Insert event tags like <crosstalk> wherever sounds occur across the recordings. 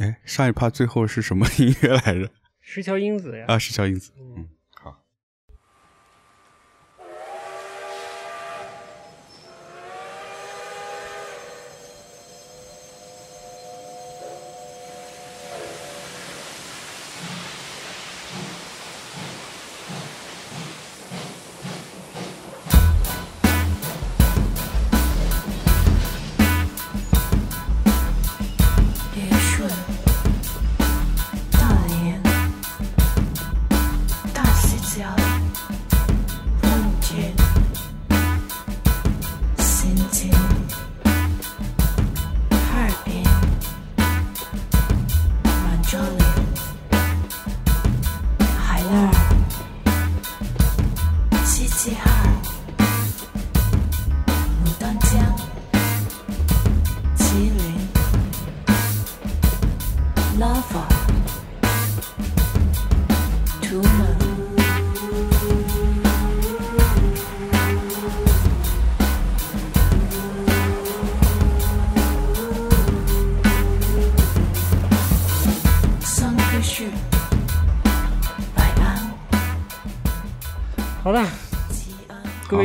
哎，上一趴最后是什么音乐来着？石桥英子呀。啊，石桥英子。嗯。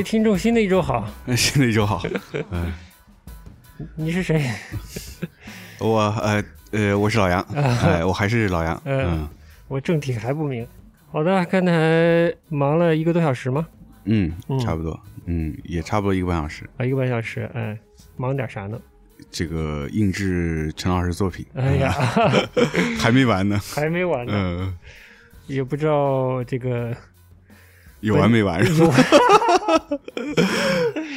听众，新的一周好，<laughs> 新的一周好。<laughs> 嗯，你是谁？<laughs> 我呃呃，我是老杨，哎，我还是老杨。嗯，我正体还不明。好的，刚才忙了一个多小时吗？嗯，差不多。嗯，也差不多一个半小时。啊，一个半小时。哎，忙点啥呢？这个印制陈老师作品。哎呀，还没完呢。还没完呢。嗯，也不知道这个。有完没完是吧？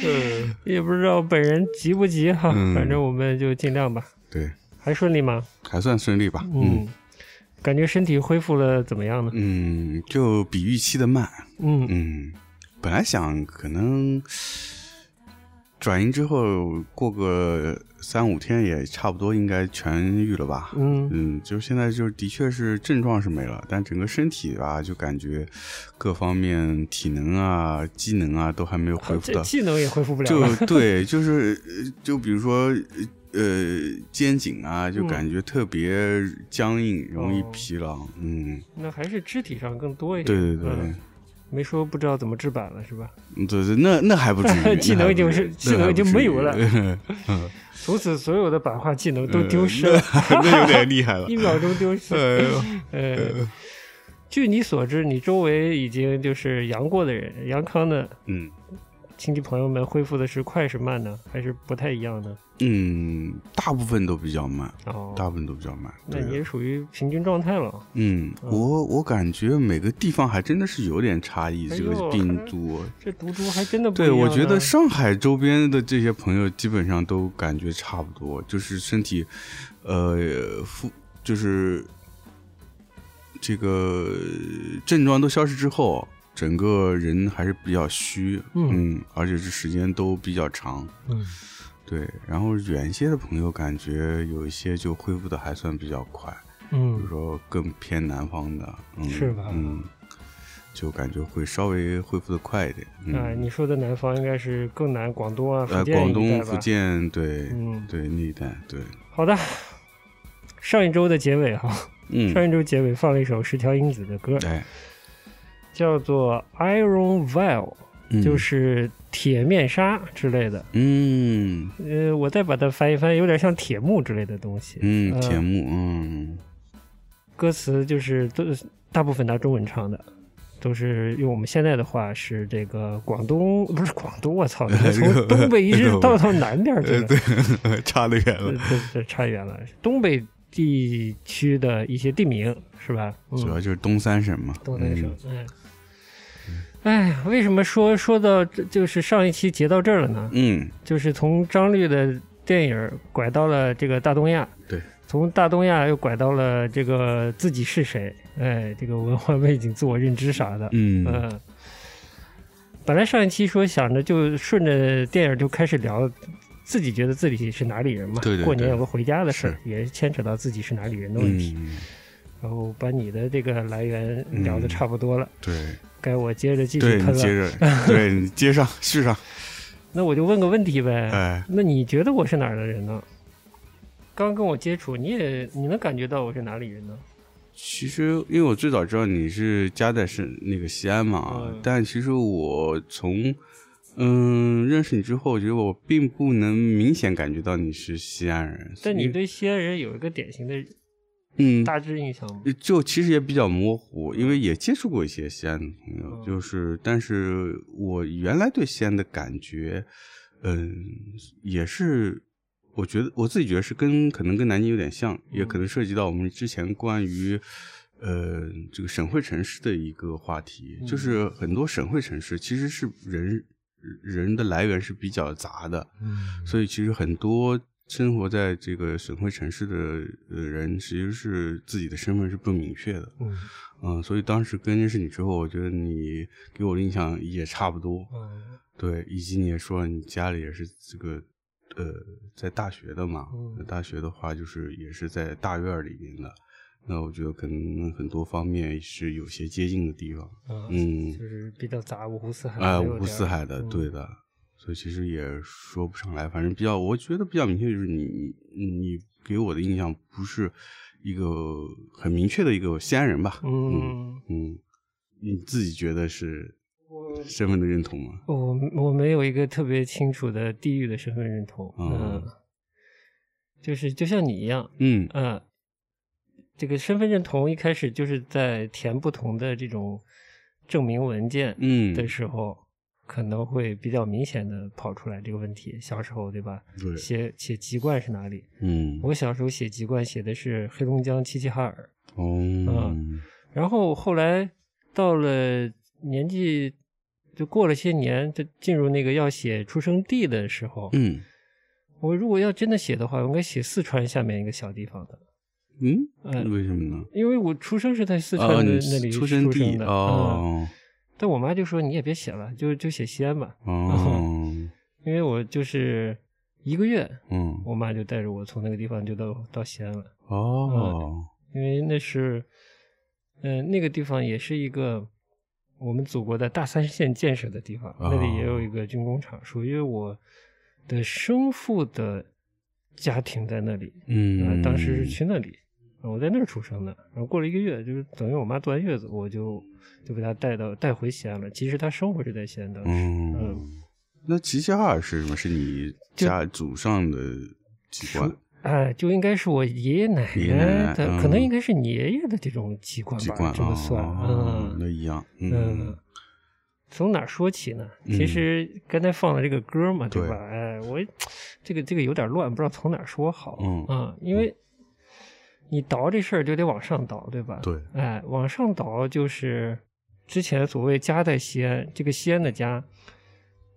嗯，<laughs> 也不知道本人急不急哈，反正我们就尽量吧。对，还顺利吗？还算顺利吧。嗯，感觉身体恢复了怎么样呢？嗯，就比预期的慢。嗯嗯，本来想可能。转阴之后，过个三五天也差不多应该痊愈了吧？嗯嗯，就是现在就是的确是症状是没了，但整个身体吧，就感觉各方面体能啊、机能啊都还没有恢复到。技能也恢复不了。就对，就是就比如说呃肩颈啊，就感觉特别僵硬，容易疲劳。嗯，那还是肢体上更多一点。对对对。没说不知道怎么制版了是吧？对对，那那还不至于，<laughs> 技能已经是技能已经没有了，<laughs> 从此所有的版画技能都丢失了，<laughs> 那有点厉害了，一秒钟丢失。呃，据你所知，你周围已经就是阳过的人，阳康的，嗯。亲戚朋友们恢复的是快是慢呢？还是不太一样呢？嗯，大部分都比较慢，哦，大部分都比较慢。那也属于平均状态了。嗯，我我感觉每个地方还真的是有点差异。这个病毒，这毒株还真的不对。我觉得上海周边的这些朋友基本上都感觉差不多，就是身体，呃，复就是这个症状都消失之后。整个人还是比较虚，嗯，而且这时间都比较长，嗯，对。然后远一些的朋友感觉有一些就恢复的还算比较快，嗯，比如说更偏南方的，嗯是吧？嗯，就感觉会稍微恢复的快一点。哎，你说的南方应该是更南，广东啊，福建广东、福建，对，嗯，对那一带，对。好的，<laughs> 上一周的结尾哈，嗯，上一周结尾放了一首石条英子的歌，哎。叫做 Iron Veil，就是铁面纱之类的。嗯，呃，我再把它翻一翻，有点像铁幕之类的东西。嗯，铁幕。嗯，歌词就是都大部分拿中文唱的，都是用我们现在的话是这个广东不是广东，我操，<laughs> 从东北一直到到南边去了 <laughs> <laughs> 对，差得远了，对对，差远了。东北地区的一些地名是吧？主要就是东三省嘛。东三省，嗯。哎，为什么说说到这就是上一期截到这儿了呢？嗯，就是从张律的电影拐到了这个大东亚，对，从大东亚又拐到了这个自己是谁？哎，这个文化背景、自我认知啥的，嗯嗯。本来上一期说想着就顺着电影就开始聊自己觉得自己是哪里人嘛，对对，过年有个回家的事儿，也牵扯到自己是哪里人的问题。然后把你的这个来源聊的差不多了，对，该我接着继续喷了，接着，<laughs> 对你接上续上。那我就问个问题呗，哎，那你觉得我是哪儿的人呢？刚跟我接触，你也你能感觉到我是哪里人呢？其实，因为我最早知道你是家在是那个西安嘛，但其实我从嗯认识你之后，我觉得我并不能明显感觉到你是西安人。但你对西安人有一个典型的嗯大致印象？就其实也比较模糊，因为也接触过一些西安的朋友，就是但是我原来对西安的感觉，嗯，也是。我觉得我自己觉得是跟可能跟南京有点像，也可能涉及到我们之前关于呃这个省会城市的一个话题，就是很多省会城市其实是人人的来源是比较杂的，所以其实很多生活在这个省会城市的呃人其实是自己的身份是不明确的，嗯，所以当时跟认识你之后，我觉得你给我的印象也差不多，对，以及你也说你家里也是这个。呃，在大学的嘛，大学的话就是也是在大院里面的，那我觉得可能很多方面是有些接近的地方，嗯，就是比较杂，五湖四海啊，五湖四海的，对的，所以其实也说不上来，反正比较，我觉得比较明确就是你，你你给我的印象不是一个很明确的一个西安人吧，嗯嗯，你自己觉得是？身份的认同吗？我我没有一个特别清楚的地域的身份认同，嗯，就是就像你一样，嗯嗯，这个身份认同一开始就是在填不同的这种证明文件嗯的时候，可能会比较明显的跑出来这个问题。小时候对吧？对，写写籍贯是哪里？嗯，我小时候写籍贯写的是黑龙江齐齐哈尔，哦，嗯，然后后来到了年纪。就过了些年，就进入那个要写出生地的时候。嗯，我如果要真的写的话，我应该写四川下面一个小地方的。嗯，为什么呢？因为我出生是在四川的那里出生地的。哦。但我妈就说：“你也别写了，就就写西安吧。”哦。<laughs> 因为我就是一个月，嗯，我妈就带着我从那个地方就到到西安了。哦。因为那是，嗯，那个地方也是一个。我们祖国的大三线建设的地方，那里也有一个军工厂，属于我的生父的家庭在那里。嗯，当时是去那里，我在那儿出生的。然后过了一个月，就是等于我妈坐完月子，我就就被她带到带回西安了。其实她生活是在西安的。嗯，那齐齐哈尔是什么？是你家祖上的籍贯？哎，就应该是我爷爷奶奶的，可能应该是你爷爷的这种籍贯吧，这么算，嗯，那一样，嗯。从哪说起呢？其实刚才放的这个歌嘛，对吧？哎，我这个这个有点乱，不知道从哪说好，嗯，因为你倒这事儿就得往上倒，对吧？对，哎，往上倒就是之前所谓家在西安，这个西安的家。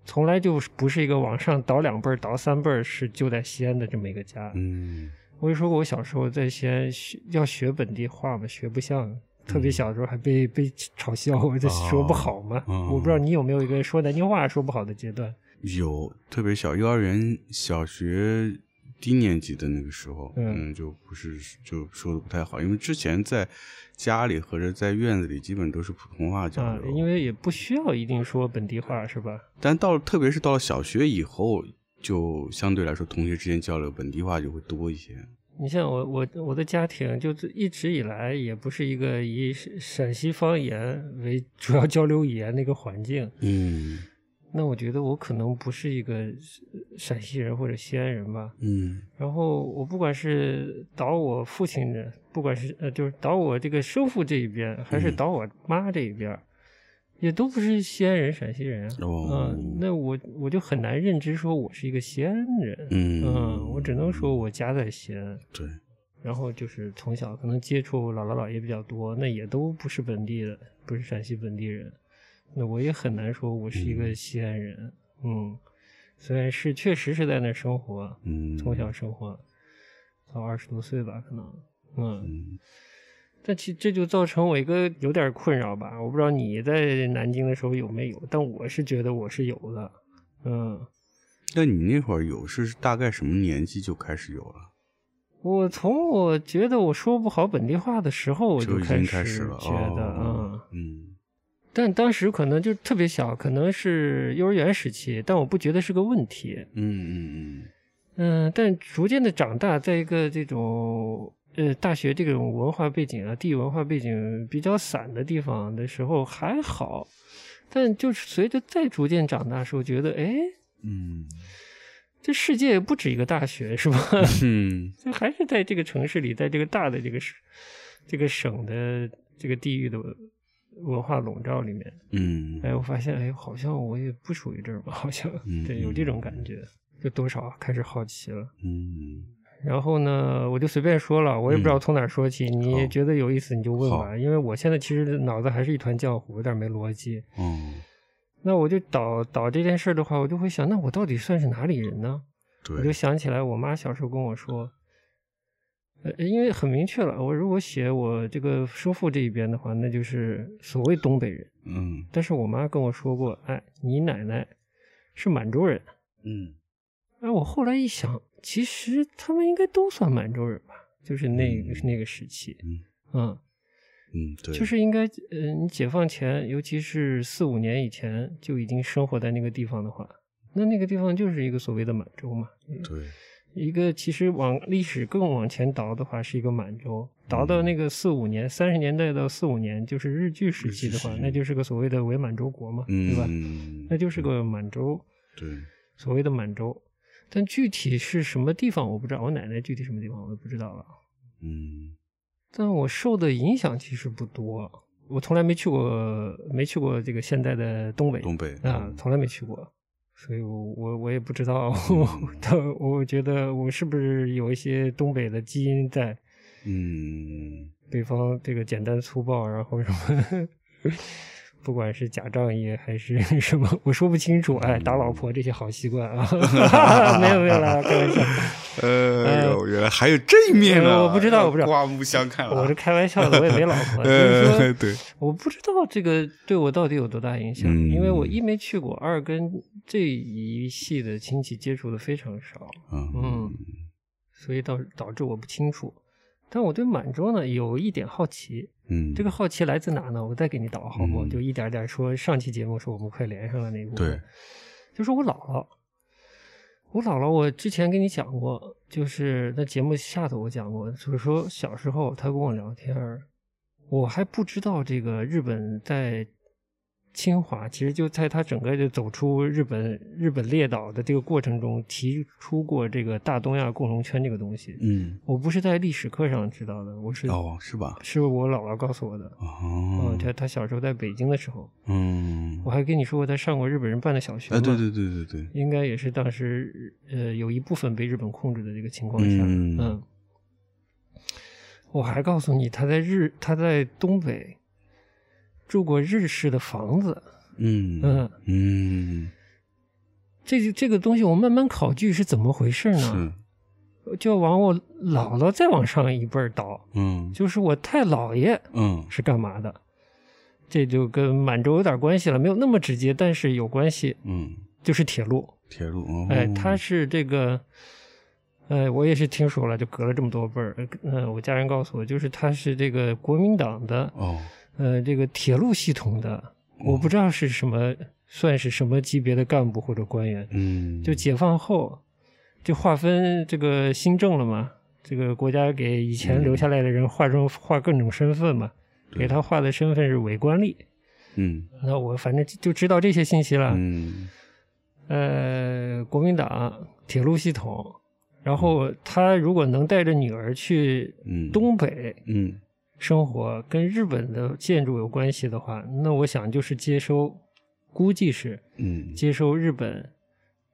从来就不是一个往上倒两辈儿、倒三辈儿是就在西安的这么一个家。嗯，我就说过，我小时候在西安学要学本地话嘛，学不像，特别小的时候还被被嘲笑，我这说不好嘛。我不知道你有没有一个说南京话说不好的阶段？有，特别小，幼儿园、小学。低年级的那个时候，嗯，就不是就说的不太好，因为之前在家里或者在院子里，基本都是普通话交流，因为也不需要一定说本地话，是吧？但到了，特别是到了小学以后，就相对来说，同学之间交流本地话就会多一些。你像我，我我的家庭就一直以来也不是一个以陕西方言为主要交流语言的一个环境，嗯。那我觉得我可能不是一个陕西人或者西安人吧。嗯。然后我不管是倒我父亲的，不管是呃，就是倒我这个生父这一边，还是倒我妈这一边，也都不是西安人、陕西人啊。哦。嗯，那我我就很难认知说我是一个西安人。嗯。嗯，我只能说我家在西安。对。然后就是从小可能接触姥姥姥爷比较多，那也都不是本地的，不是陕西本地人。那我也很难说，我是一个西安人，嗯，虽然是确实是在那生活，嗯，从小生活到二十多岁吧，可能，嗯，但其这就造成我一个有点困扰吧，我不知道你在南京的时候有没有，但我是觉得我是有的，嗯，那你那会儿有是大概什么年纪就开始有了？我从我觉得我说不好本地话的时候，我就开始觉得，嗯。嗯。但当时可能就特别小，可能是幼儿园时期，但我不觉得是个问题。嗯嗯嗯。嗯，但逐渐的长大，在一个这种呃大学这种文化背景啊、地域文化背景比较散的地方的时候还好，但就是随着再逐渐长大时候，觉得哎，嗯，这世界不止一个大学是吧？嗯，<laughs> 就还是在这个城市里，在这个大的这个省、这个省的这个地域的文化笼罩里面，嗯，哎，我发现哎，好像我也不属于这儿吧？<laughs> 好像对，有这种感觉。就多少开始好奇了，嗯，然后呢，我就随便说了，我也不知道从哪说起，你觉得有意思你就问吧，因为我现在其实脑子还是一团浆糊，有点没逻辑。嗯，那我就导导这件事的话，我就会想，那我到底算是哪里人呢？我就想起来，我妈小时候跟我说，呃，因为很明确了，我如果写我这个叔父这一边的话，那就是所谓东北人。嗯，但是我妈跟我说过，哎，你奶奶是满洲人。嗯。哎，我后来一想，其实他们应该都算满洲人吧，就是那个那个时期，嗯嗯嗯，对，就是应该，呃，你解放前，尤其是四五年以前就已经生活在那个地方的话，那那个地方就是一个所谓的满洲嘛。对，一个其实往历史更往前倒的话，是一个满洲，倒到那个四五年，三十年代到四五年，就是日据时期的话，那就是个所谓的伪满洲国嘛，对吧？那就是个满洲，对，所谓的满洲。但具体是什么地方我不知道，我奶奶具体什么地方我也不知道了。嗯，但我受的影响其实不多，我从来没去过，没去过这个现在的东北。东北啊，从来没去过，所以我我我也不知道，<laughs> 我我觉得我是不是有一些东北的基因在？嗯，北方这个简单粗暴，然后什么？不管是假仗义还是 <laughs> 什么，我说不清楚。哎，打老婆这些好习惯啊，<laughs> 没有没有了，开玩笑。<laughs> 呃，原来还有这一面呢，我不知道，我不知道。刮目相看了。我是开玩笑的，我也没老婆。对，我不知道这个对我到底有多大影响，因为我一没去过，二跟这一系的亲戚接触的非常少，嗯，所以导导致我不清楚。但我对满洲呢有一点好奇。嗯，这个好奇来自哪呢？我再给你导好不？就一点点说。上期节目说我们快连上了那部分，对，就是我姥姥。我姥姥，我之前跟你讲过，就是在节目下头我讲过，就是说小时候她跟我聊天，我还不知道这个日本在。清华其实就在他整个的走出日本日本列岛的这个过程中，提出过这个大东亚共荣圈这个东西。嗯，我不是在历史课上知道的，我是哦，是吧？是我姥姥告诉我的。哦，他他小时候在北京的时候，嗯，我还跟你说过他上过日本人办的小学。啊，对对对对对，应该也是当时呃有一部分被日本控制的这个情况下，嗯，我还告诉你他在日他在东北。住过日式的房子，嗯嗯。嗯，这这个东西我慢慢考据是怎么回事呢？就往我姥姥再往上一辈儿倒，嗯，就是我太姥爷，嗯，是干嘛的？这就跟满洲有点关系了，没有那么直接，但是有关系，嗯，就是铁路，铁路，哎，他是这个，哎，我也是听说了，就隔了这么多辈儿，嗯，我家人告诉我，就是他是这个国民党的，哦。呃，这个铁路系统的，我不知道是什么，算是什么级别的干部或者官员。嗯，就解放后，就划分这个新政了嘛，这个国家给以前留下来的人划成划各种身份嘛，给他划的身份是伪官吏。嗯，那我反正就知道这些信息了。嗯，呃，国民党铁路系统，然后他如果能带着女儿去东北，嗯。生活跟日本的建筑有关系的话，那我想就是接收，估计是，嗯，接收日本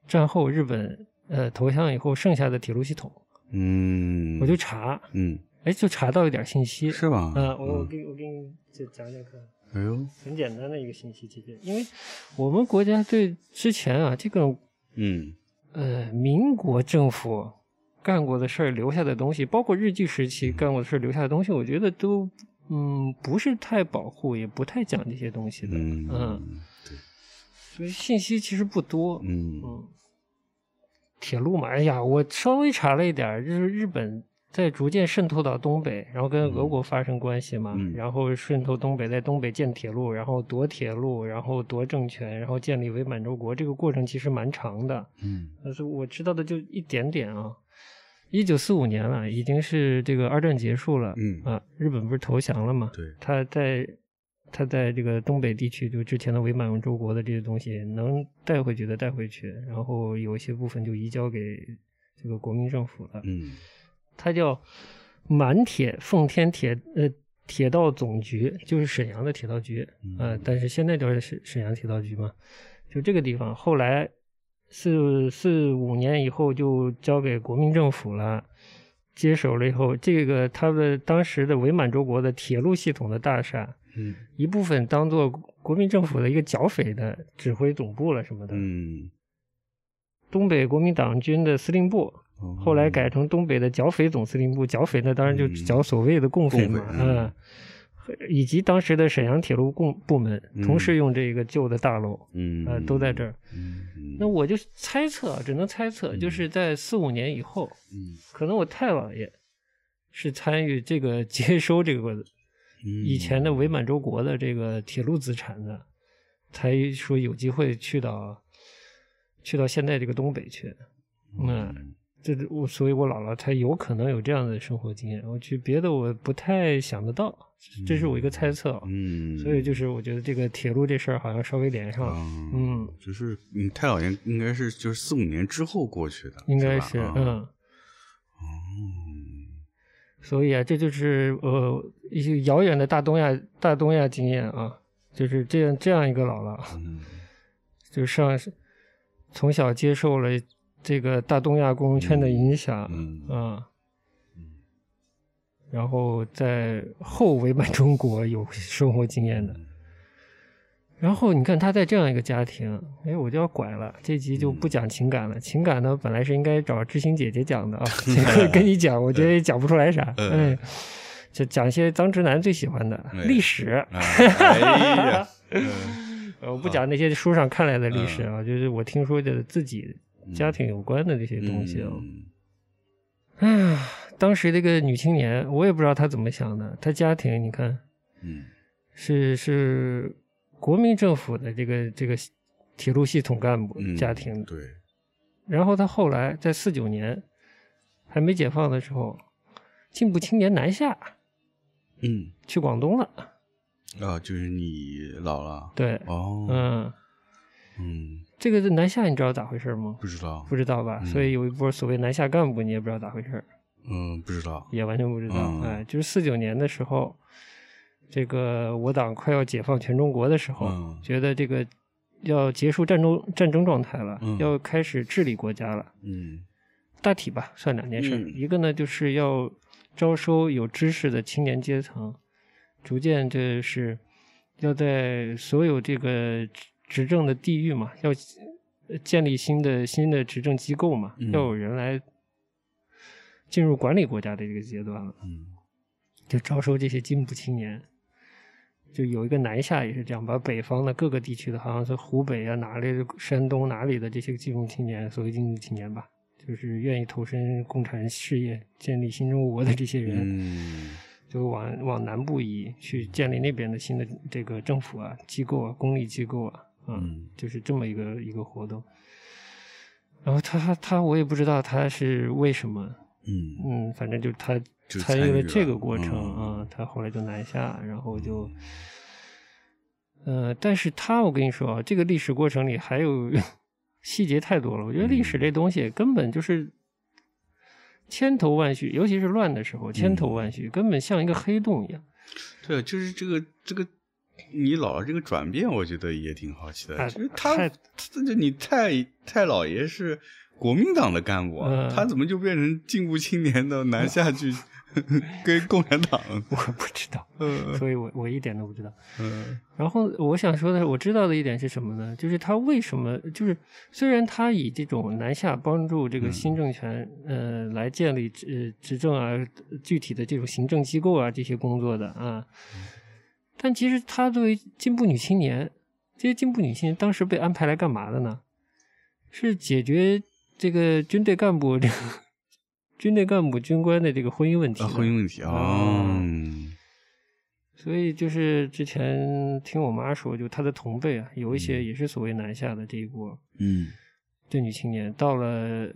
战后日本呃投降以后剩下的铁路系统，嗯，我就查，嗯，哎，就查到一点信息，是吧？嗯，我我给我给你就讲讲看，哎呦，很简单的一个信息，其实，因为我们国家对之前啊这个，嗯，呃，民国政府。干过的事儿留下的东西，包括日据时期干过的事儿留下的东西，我觉得都嗯不是太保护，也不太讲这些东西的。嗯，对，所以信息其实不多。嗯嗯，铁路嘛，哎呀，我稍微查了一点，就是日本在逐渐渗透到东北，然后跟俄国发生关系嘛，然后渗透东北，在东北建铁路，然后夺铁路，然后夺政权，然后建立伪满洲国，这个过程其实蛮长的。嗯，但是我知道的就一点点啊。一九四五年了，已经是这个二战结束了。嗯啊，日本不是投降了嘛？对，他在他在这个东北地区，就之前的伪满洲国的这些东西，能带回去的带回去，然后有一些部分就移交给这个国民政府了。嗯。它叫满铁奉天铁呃铁道总局，就是沈阳的铁道局啊，但是现在叫沈沈阳铁道局嘛，就这个地方。后来四四五年以后就交给国民政府了，接手了以后，这个他的当时的伪满洲国的铁路系统的大厦，嗯，一部分当做国民政府的一个剿匪的指挥总部了什么的，嗯，东北国民党军的司令部。后来改成东北的剿匪总司令部，剿匪那当然就剿所谓的共匪嘛，嗯，以及当时的沈阳铁路共部门，同时用这个旧的大楼，嗯，啊，都在这儿。嗯，那我就猜测，只能猜测，就是在四五年以后，嗯，可能我太姥爷是参与这个 <laughs> 接收这个以前的伪满洲国的这个铁路资产的，才说有机会去到去到现在这个东北去，嗯。这我，所以我姥姥她有可能有这样的生活经验。我去别的我不太想得到，这是我一个猜测。嗯，所以就是我觉得这个铁路这事儿好像稍微连上了。嗯，就是你太姥爷应该是就是四五年之后过去的，应该是嗯。哦。所以啊，这就是呃一些遥远的大东亚大东亚经验啊，就是这样这样一个姥姥，<laughs> 就上从小接受了。这个大东亚共荣圈的影响啊，然后在后伪满中国有生活经验的，然后你看他在这样一个家庭，哎，我就要拐了，这集就不讲情感了。情感呢，本来是应该找知心姐姐讲的啊，<laughs> 跟你讲，我觉得也讲不出来啥，哎，就讲一些张直男最喜欢的历史。<laughs> 我不讲那些书上看来的历史啊，就是我听说的自己。家庭有关的这些东西哦，哎呀，当时这个女青年，我也不知道她怎么想的。她家庭，你看，嗯，是是国民政府的这个这个铁路系统干部家庭，对。然后她后来在四九年还没解放的时候，进步青年南下，嗯，去广东了。啊，就是你老了，对，哦，嗯。嗯，这个南下你知道咋回事吗？不知道，不知道吧？所以有一波所谓南下干部，你也不知道咋回事。嗯，不知道，也完全不知道。哎，就是四九年的时候，这个我党快要解放全中国的时候，觉得这个要结束战争战争状态了，要开始治理国家了。嗯，大体吧，算两件事。一个呢，就是要招收有知识的青年阶层，逐渐就是要在所有这个。执政的地域嘛，要建立新的新的执政机构嘛，要有人来进入管理国家的这个阶段了。嗯，就招收这些进步青年，就有一个南下也是这样，把北方的各个地区的，好像是湖北啊哪里、山东哪里的这些进步青年，所谓进步青年吧，就是愿意投身共产事业、建立新中国的这些人，就往往南部移，去建立那边的新的这个政府啊、机构啊、公立机构啊。嗯，就是这么一个一个活动，然后他他我也不知道他是为什么，嗯。嗯，反正就他参与了这个过程啊，他后来就南下，然后就，呃，但是他我跟你说啊，这个历史过程里还有 <laughs> 细节太多了，我觉得历史这东西根本就是千头万绪，尤其是乱的时候，千头万绪，根本像一个黑洞一样。对，就是这个这个。你姥姥这个转变，我觉得也挺好奇的。就是他，这你太太姥爷是国民党的干部，他怎么就变成进步青年的南下去 <laughs> 跟共产党？<laughs> 我不知道，所以我我一点都不知道。嗯，然后我想说的是，我知道的一点是什么呢？就是他为什么，就是虽然他以这种南下帮助这个新政权，呃，来建立执执政啊，具体的这种行政机构啊，这些工作的啊。但其实她作为进步女青年，这些进步女青年当时被安排来干嘛的呢？是解决这个军队干部这个军队干部、军官的这个婚姻问题。婚姻问题啊。所以就是之前听我妈说，就她的同辈啊，有一些也是所谓南下的这一波，嗯，这女青年到了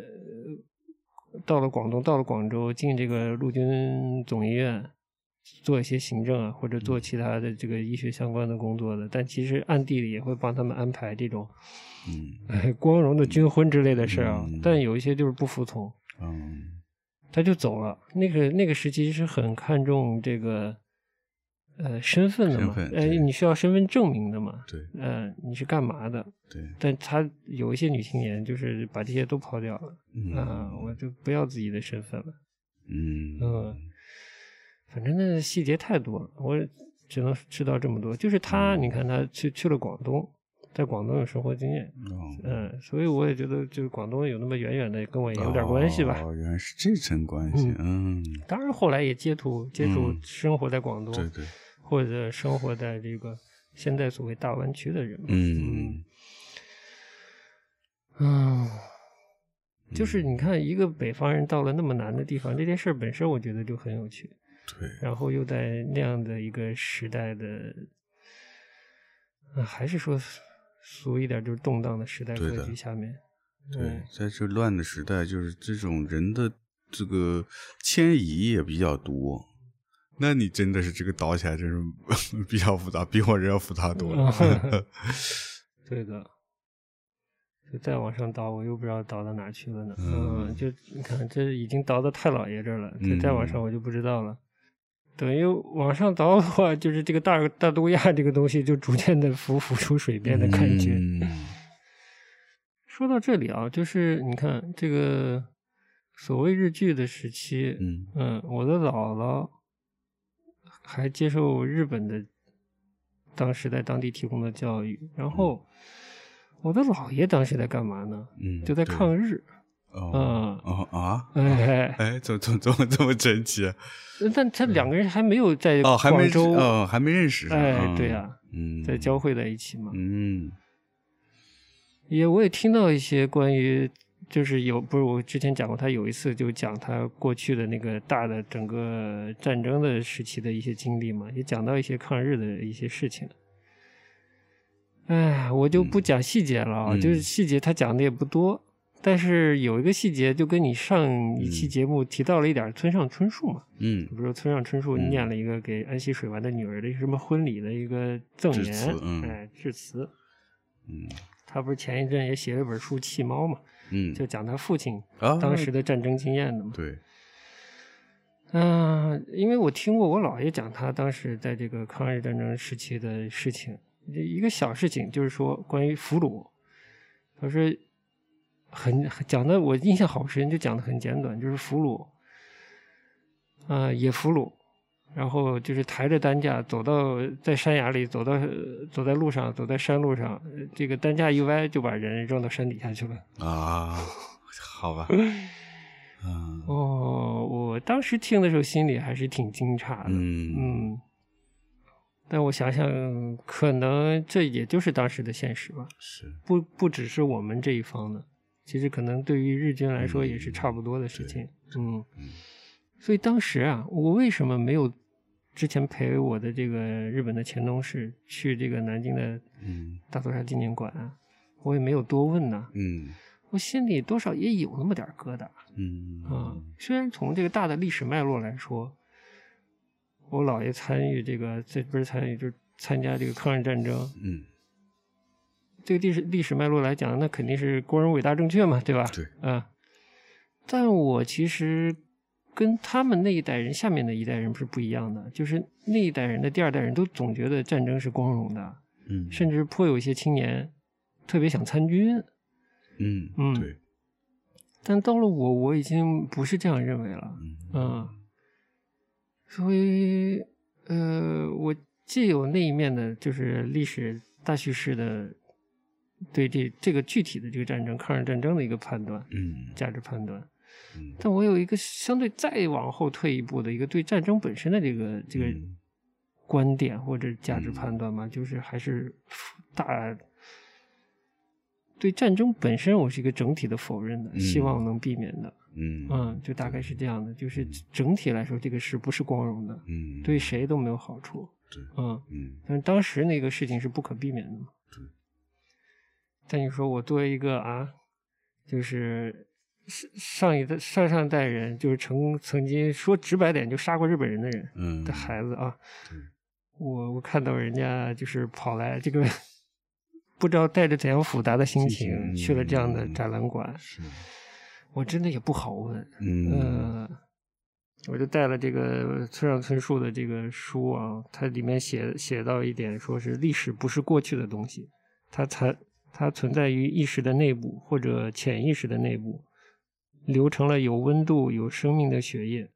到了广东，到了广州，进这个陆军总医院做一些行政啊，或者做其他的这个医学相关的工作的，但其实暗地里也会帮他们安排这种，嗯，<laughs> 光荣的军婚之类的事啊。但有一些就是不服从，嗯，他就走了。那个那个时期是很看重这个。呃，身份的嘛，呃，你需要身份证明的嘛，对，呃，你是干嘛的？对，但他有一些女青年就是把这些都抛掉了，啊，我就不要自己的身份了，嗯嗯，反正那细节太多了，我只能知道这么多。就是他，你看他去去了广东，在广东有生活经验，嗯，所以我也觉得就是广东有那么远远的，跟我也有点关系吧。哦，原来是这层关系，嗯，当然后来也接触接触生活在广东，对对。或者生活在这个现在所谓大湾区的人，嗯嗯，就是你看一个北方人到了那么难的地方，这件事本身我觉得就很有趣。对，然后又在那样的一个时代的，还是说俗一点，就是动荡的时代格局下面，对，在这乱的时代，就是这种人的这个迁移也比较多。那你真的是这个倒起来，真是 <laughs> 比较复杂，比我这要复杂多了。<laughs> <laughs> 对的，就再往上倒，我又不知道倒到哪去了呢。嗯，就你看，这已经倒到太老爷这儿了。再再往上，我就不知道了。等于往上倒的话，就是这个大大东亚这个东西就逐渐的浮浮出水面的感觉。<laughs> 说到这里啊，就是你看这个所谓日剧的时期，嗯嗯，我的姥姥。还接受日本的当时在当地提供的教育，然后我的姥爷当时在干嘛呢？嗯，就在抗日。哦哦啊！哎哎，怎怎怎么这么神奇？但他两个人还没有在广州哦，还没认识。哎，对呀，嗯，在交汇在一起嘛。嗯，也我也听到一些关于。就是有不是我之前讲过，他有一次就讲他过去的那个大的整个战争的时期的一些经历嘛，也讲到一些抗日的一些事情。哎，我就不讲细节了啊，就是细节他讲的也不多，但是有一个细节就跟你上一期节目提到了一点村上春树嘛，嗯，比如说村上春树念了一个给安溪水丸的女儿的一个什么婚礼的一个赠言，哎，致辞，嗯，他不是前一阵也写了本书《弃猫》嘛。嗯，就讲他父亲当时的战争经验的嘛。对。嗯，因为我听过我姥爷讲他当时在这个抗日战争时期的事情，一个小事情就是说关于俘虏，他说很讲的我印象好深，就讲的很简短，就是俘虏，啊，野俘虏。然后就是抬着担架走到在山崖里，走到走在路上，走在山路上，这个担架一歪就把人扔到山底下去了。啊，好吧。<laughs> 嗯。哦，我当时听的时候心里还是挺惊诧的。嗯嗯。但我想想，可能这也就是当时的现实吧。是。不不只是我们这一方的，其实可能对于日军来说也是差不多的事情。嗯。所以当时啊，我为什么没有之前陪我的这个日本的前同事去这个南京的大屠杀纪念馆啊？我也没有多问呢。嗯，我心里多少也有那么点疙瘩。嗯啊，虽然从这个大的历史脉络来说，我姥爷参与这个，这不是参与，就是参加这个抗日战争。嗯，这个历史历史脉络来讲，那肯定是国人伟大正确嘛，对吧？对。啊，但我其实。跟他们那一代人下面的一代人是不一样的，就是那一代人的第二代人都总觉得战争是光荣的，嗯，甚至颇有一些青年特别想参军，嗯嗯，对。但到了我，我已经不是这样认为了，嗯，所以呃，我既有那一面的，就是历史大叙事的对这这个具体的这个战争，抗日战争的一个判断，嗯，价值判断。但我有一个相对再往后退一步的一个对战争本身的这个这个观点或者价值判断嘛，就是还是大对战争本身，我是一个整体的否认的，希望能避免的。嗯嗯，就大概是这样的，就是整体来说，这个事不是光荣的，嗯，对谁都没有好处，对，嗯嗯，但是当时那个事情是不可避免的嘛，对。但你说我作为一个啊，就是上上一代、上上代人，就是曾曾经说直白点就杀过日本人的人，嗯，的孩子啊，对，我我看到人家就是跑来这个。不知道带着怎样复杂的心情去了这样的展览馆，我真的也不好问。嗯，我就带了这个村上春树的这个书啊，它里面写写到一点，说是历史不是过去的东西，它才它存在于意识的内部或者潜意识的内部，流成了有温度、有生命的血液，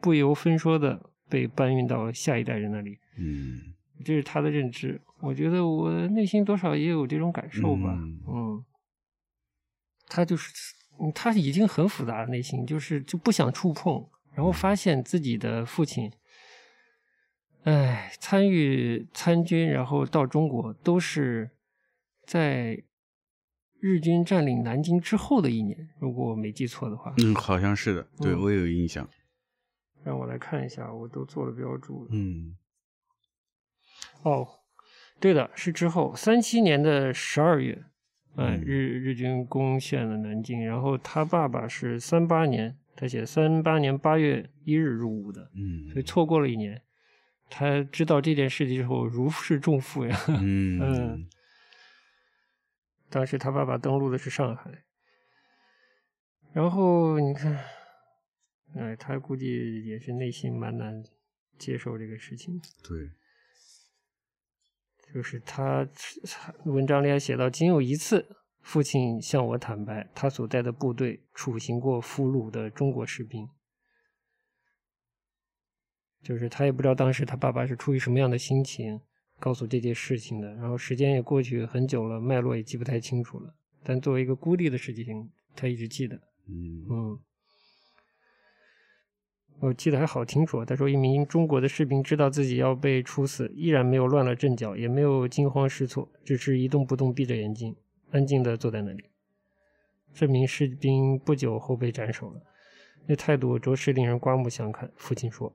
不由分说的被搬运到下一代人那里。嗯。这是他的认知，我觉得我内心多少也有这种感受吧。嗯，他就是，他已经很复杂的内心，就是就不想触碰，然后发现自己的父亲，哎，参与参军，然后到中国，都是在日军占领南京之后的一年，如果我没记错的话。嗯，好像是的，对我有印象。让我来看一下，我都做了标注。嗯。哦，对的，是之后三七年的十二月，嗯，日日军攻陷了南京，然后他爸爸是三八年，他写三八年八月一日入伍的，嗯，所以错过了一年。他知道这件事情之后，如释重负呀，嗯嗯。<laughs> 当时他爸爸登陆的是上海，然后你看，哎，他估计也是内心蛮难接受这个事情，对。就是他文章里还写到，仅有一次，父亲向我坦白，他所在的部队处刑过俘虏的中国士兵。就是他也不知道当时他爸爸是出于什么样的心情告诉这件事情的。然后时间也过去很久了，脉络也记不太清楚了。但作为一个孤立的事情，他一直记得。嗯嗯。我记得还好清楚，他说一名中国的士兵知道自己要被处死，依然没有乱了阵脚，也没有惊慌失措，只是一动不动，闭着眼睛，安静的坐在那里。这名士兵不久后被斩首了，那态度着实令人刮目相看。父亲说，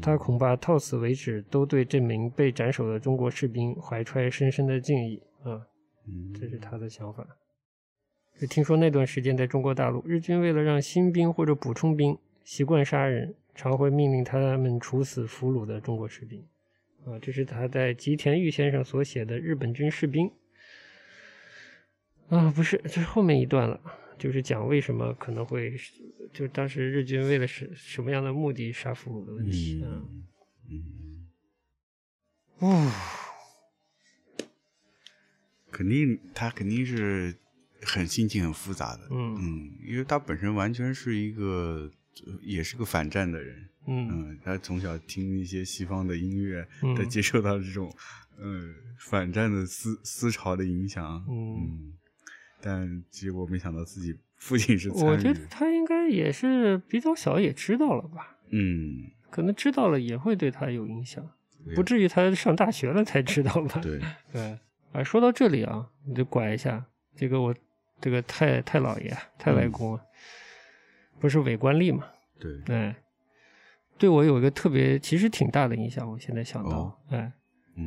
他恐怕到此为止都对这名被斩首的中国士兵怀揣深深的敬意啊，这是他的想法。就听说那段时间在中国大陆，日军为了让新兵或者补充兵。习惯杀人，常会命令他们处死俘虏的中国士兵。啊，这是他在吉田玉先生所写的日本军士兵。啊，不是，这是后面一段了，就是讲为什么可能会，就当时日军为了什什么样的目的杀俘虏的问题。嗯嗯。哦，肯定他肯定是很心情很复杂的。嗯嗯，因为他本身完全是一个。也是个反战的人，嗯，他从小听一些西方的音乐，他接受到这种，呃，反战的思思潮的影响，嗯，但结果没想到自己父亲是参与，我觉得他应该也是比较小，也知道了吧，嗯，可能知道了也会对他有影响，不至于他上大学了才知道吧，对，<laughs> 对，啊，说到这里啊，你就拐一下，这个我这个太太老爷太外公。不是伪官吏嘛？对，哎，对我有一个特别，其实挺大的影响。我现在想到，哎，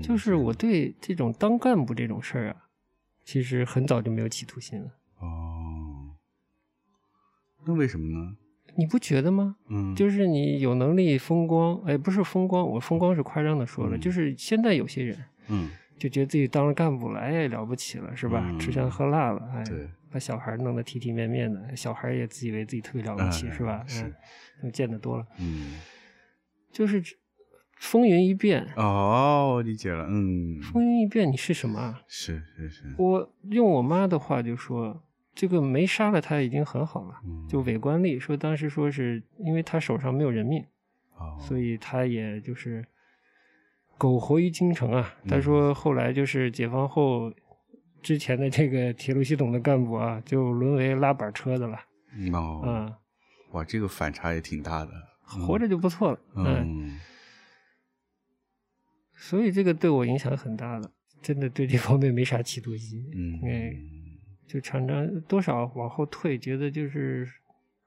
就是我对这种当干部这种事儿啊，其实很早就没有企图心了。哦，那为什么呢？你不觉得吗？嗯，就是你有能力风光，哎，不是风光，我风光是夸张的说了，就是现在有些人，嗯，就觉得自己当了干部了，哎，了不起了，是吧？吃香喝辣了，哎，把小孩弄得体体面面的，小孩也自以为自己特别了不起，是吧？是，见得多了。嗯，就是风云一变。哦，理解了。嗯，风云一变，你是什么？是是是。我用我妈的话就说，这个没杀了他已经很好了。就韦官吏说，当时说是因为他手上没有人命，所以他也就是苟活于京城啊。他说后来就是解放后。之前的这个铁路系统的干部啊，就沦为拉板车的了。哦，嗯，哇，这个反差也挺大的。活着就不错了。嗯，所以这个对我影响很大的，真的对这方面没啥企图心。嗯，哎，就常常多少往后退，觉得就是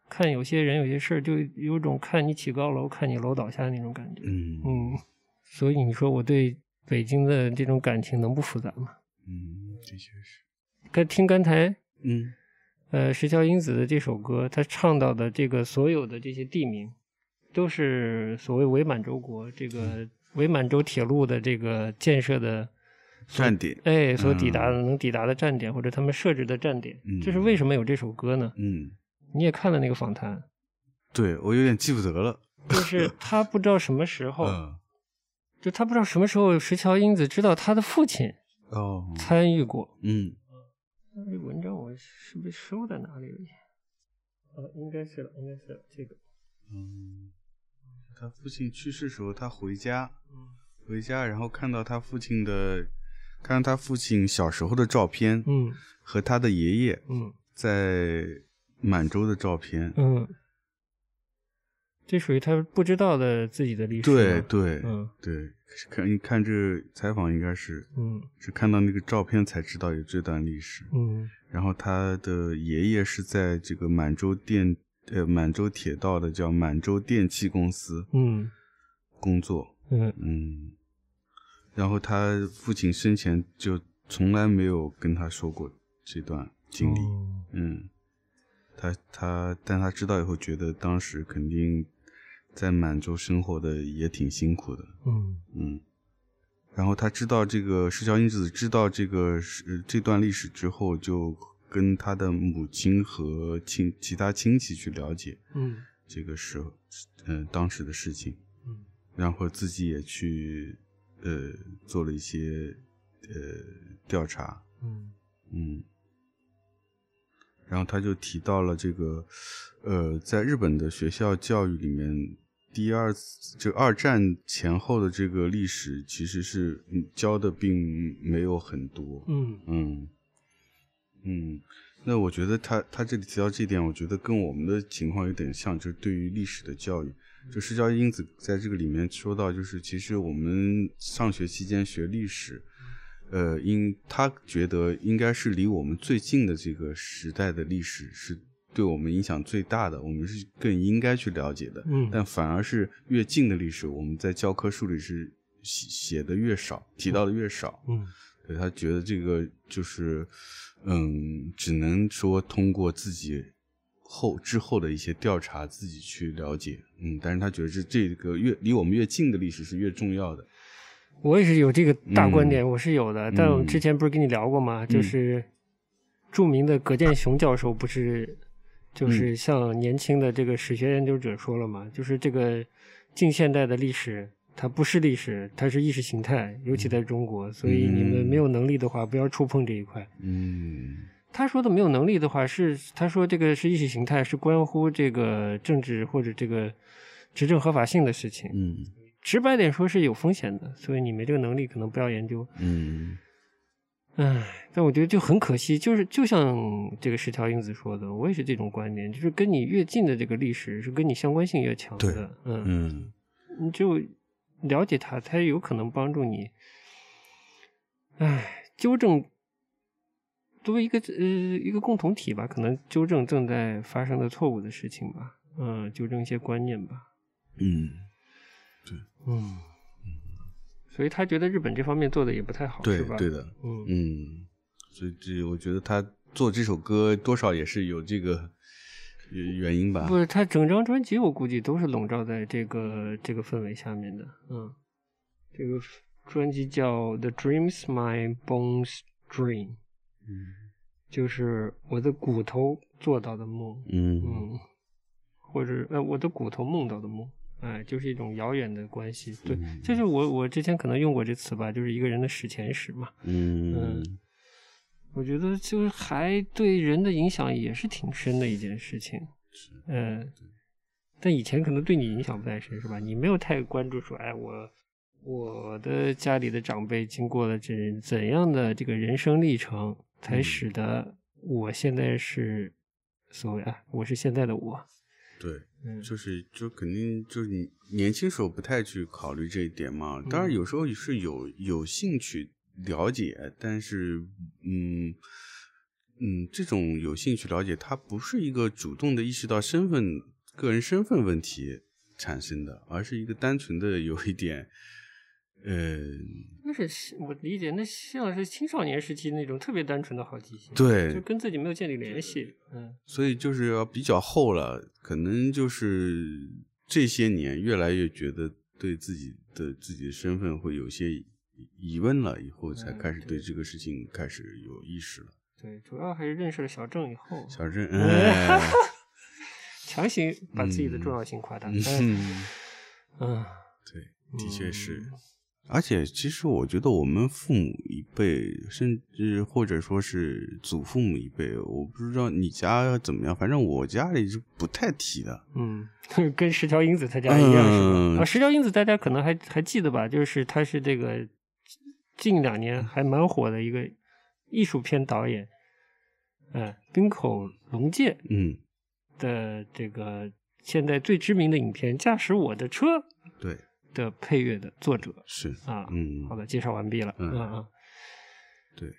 看有些人有些事儿，就有种看你起高楼，看你楼倒下那种感觉。嗯嗯，所以你说我对北京的这种感情能不复杂吗？嗯，的确是。该听刚才，嗯，呃，石桥英子的这首歌，他唱到的这个所有的这些地名，都是所谓伪满洲国这个伪满洲铁路的这个建设的站点，哎，所抵达的能抵达的站点，或者他们设置的站点。这是为什么有这首歌呢？嗯。你也看了那个访谈，对我有点记不得了。<laughs> 就是他不知道什么时候，就他不知道什么时候石桥英子知道他的父亲哦参与过。嗯，那这文章我是不是收在哪里了？啊，应该是了，应该是这个。嗯，他父亲去世时候，他回家，回家然后看到他父亲的，看到他父亲小时候的照片，嗯，和他的爷爷，嗯，在。满洲的照片，嗯，这属于他不知道的自己的历史。对对，嗯对，看你看这采访应该是，嗯，是看到那个照片才知道有这段历史。嗯，然后他的爷爷是在这个满洲电呃满洲铁道的叫满洲电气公司，嗯，工作，嗯嗯，然后他父亲生前就从来没有跟他说过这段经历，嗯。他他，但他知道以后，觉得当时肯定在满洲生活的也挺辛苦的。嗯嗯。然后他知道这个石桥英子知道这个是这段历史之后，就跟他的母亲和亲其他亲戚去了解。嗯。这个时候，嗯，当时的事情。嗯。然后自己也去呃做了一些呃调查。嗯嗯。然后他就提到了这个，呃，在日本的学校教育里面，第二次就二战前后的这个历史其实是教的并没有很多。嗯嗯嗯，那我觉得他他这里提到这点，我觉得跟我们的情况有点像，就是对于历史的教育，就施教因子在这个里面说到，就是其实我们上学期间学历史。呃，应他觉得应该是离我们最近的这个时代的历史是对我们影响最大的，我们是更应该去了解的。嗯，但反而是越近的历史，我们在教科书里是写写的越少，提到的越少。嗯，对他觉得这个就是，嗯，只能说通过自己后之后的一些调查自己去了解。嗯，但是他觉得这这个越离我们越近的历史是越重要的。我也是有这个大观点，我是有的。但我们之前不是跟你聊过吗？就是著名的葛剑雄教授不是，就是向年轻的这个史学研究者说了嘛，就是这个近现代的历史，它不是历史，它是意识形态，尤其在中国。所以你们没有能力的话，不要触碰这一块。嗯，他说的没有能力的话，是他说这个是意识形态，是关乎这个政治或者这个执政合法性的事情。嗯。直白点说是有风险的，所以你没这个能力，可能不要研究。嗯，唉，但我觉得就很可惜，就是就像这个石桥英子说的，我也是这种观点，就是跟你越近的这个历史是跟你相关性越强的。嗯嗯，你就了解它，才有可能帮助你，唉，纠正作为一个呃一个共同体吧，可能纠正正在发生的错误的事情吧，嗯，纠正一些观念吧。嗯。对嗯所以他觉得日本这方面做的也不太好，对是吧？对的，嗯嗯，所以这我觉得他做这首歌多少也是有这个原因吧。不是，他整张专辑我估计都是笼罩在这个这个氛围下面的。嗯，这个专辑叫《The Dreams My Bones Dream》，嗯，就是我的骨头做到的梦，嗯嗯，或者呃我的骨头梦到的梦。哎，就是一种遥远的关系，对，就是我我之前可能用过这词吧，就是一个人的史前史嘛，嗯，我觉得就是还对人的影响也是挺深的一件事情，嗯，但以前可能对你影响不太深，是吧？你没有太关注说，哎，我我的家里的长辈经过了怎怎样的这个人生历程，才使得我现在是所谓啊，我是现在的我。对，就是就肯定就是你年轻时候不太去考虑这一点嘛。当然有时候是有有兴趣了解，但是嗯嗯，这种有兴趣了解，它不是一个主动的意识到身份、个人身份问题产生的，而是一个单纯的有一点。呃，那是我理解，那像是青少年时期那种特别单纯的好奇心，对，就跟自己没有建立联系，嗯，所以就是要比较厚了，可能就是这些年越来越觉得对自己的自己的身份会有些疑问了，以后才开始对这个事情开始有意识了。对，主要还是认识了小郑以后，小郑，<laughs> 哎，强行把自己的重要性夸大，嗯，<laughs> 嗯，对，的确是。而且，其实我觉得我们父母一辈，甚至或者说是祖父母一辈，我不知道你家怎么样，反正我家里是不太提的。嗯，<laughs> 跟石桥英子他家一样是吧？啊，石桥英子大家可能还还记得吧？就是他是这个近两年还蛮火的一个艺术片导演，嗯，冰口龙介，嗯，的这个现在最知名的影片《驾驶我的车》。对。的配乐的作者是。啊，嗯，好的，介绍完毕了，嗯。嗯，对，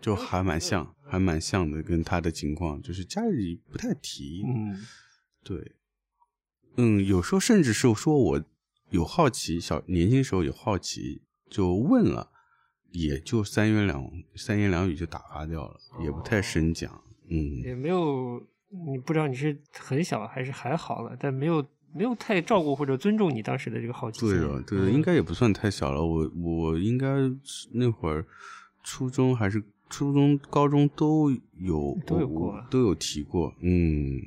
就还蛮像，还蛮像的，跟他的情况就是家里不太提，嗯，对，嗯，有时候甚至是说我有好奇，小年轻时候有好奇就问了，也就三言两三言两语就打发掉了，也不太深讲，嗯，也没有，你不知道你是很小还是还好了，但没有。没有太照顾或者尊重你当时的这个好奇心。对啊，对，应该也不算太小了。我我应该那会儿初中还是初中、高中都有都有过都有提过。嗯，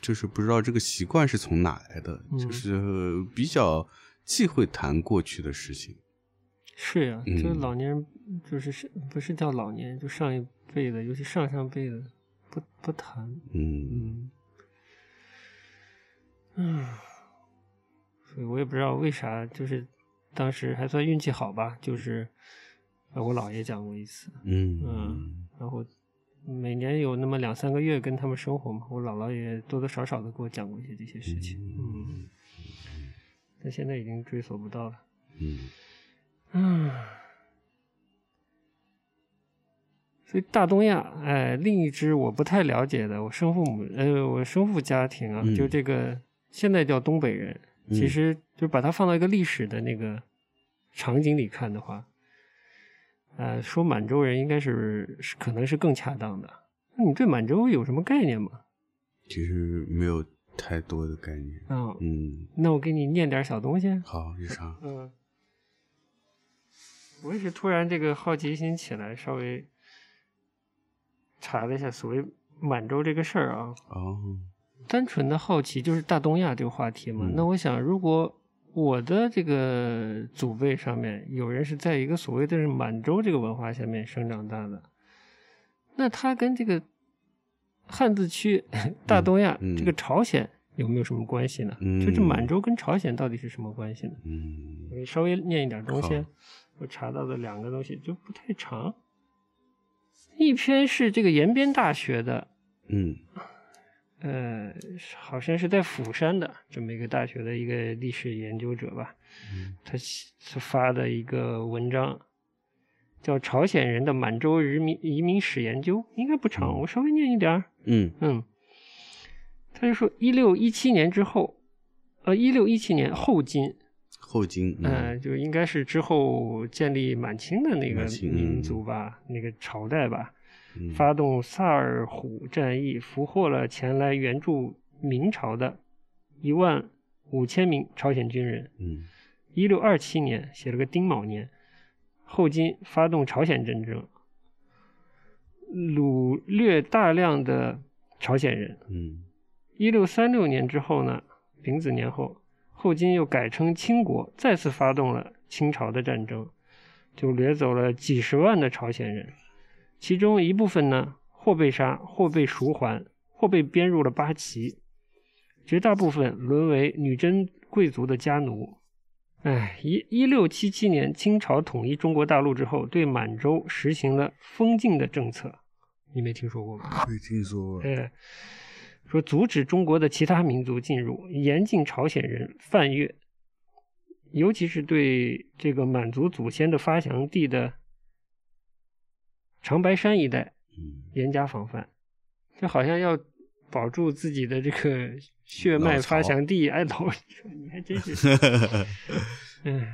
就是不知道这个习惯是从哪来的，就是比较忌讳谈过去的事情。是呀，就老年人就是是不是叫老年，就上一辈的，尤其上上辈的不不谈。嗯。嗯。嗯，所以我也不知道为啥，就是当时还算运气好吧，就是我姥爷讲过一次，嗯。嗯，然后每年有那么两三个月跟他们生活嘛，我姥姥也多多少少的给我讲过一些这些事情，嗯，但现在已经追索不到了，嗯嗯，所以大东亚，哎，另一支我不太了解的，我生父母，呃，我生父家庭啊，就这个。现在叫东北人，其实就把它放到一个历史的那个场景里看的话，呃，说满洲人应该是是可能是更恰当的。那你对满洲有什么概念吗？其实没有太多的概念。嗯嗯，那我给你念点小东西。好，有啥？嗯，我也是突然这个好奇心起来，稍微查了一下所谓满洲这个事儿啊。哦。单纯的好奇就是大东亚这个话题嘛？那我想，如果我的这个祖辈上面有人是在一个所谓的是满洲这个文化下面生长大的，那他跟这个汉字区 <laughs> 大东亚这个朝鲜有没有什么关系呢？就这满洲跟朝鲜到底是什么关系呢？嗯，我稍微念一点东西，我查到的两个东西就不太长，一篇是这个延边大学的，嗯。呃，好像是在釜山的这么一个大学的一个历史研究者吧，他他发的一个文章，叫《朝鲜人的满洲移民移民史研究》，应该不长，我稍微念一点嗯。嗯，他就说，一六一七年之后，呃，一六一七年后金，后金，嗯，就应该是之后建立满清的那个民族吧，那个朝代吧。发动萨尔浒战役，俘获了前来援助明朝的一万五千名朝鲜军人。嗯，一六二七年写了个丁卯年，后金发动朝鲜战争，掳掠大量的朝鲜人。嗯，一六三六年之后呢，丙子年后，后金又改称清国，再次发动了清朝的战争，就掠走了几十万的朝鲜人。其中一部分呢，或被杀，或被赎还，或被编入了八旗，绝大部分沦为女真贵族的家奴。哎，一一六七七年，清朝统一中国大陆之后，对满洲实行了封禁的政策，你没听说过吗？没听说过。哎，说阻止中国的其他民族进入，严禁朝鲜人犯越，尤其是对这个满族祖先的发祥地的。长白山一带严加防范，就好像要保住自己的这个血脉发祥地。哎，老 <laughs> 你还真是。<laughs> 嗯，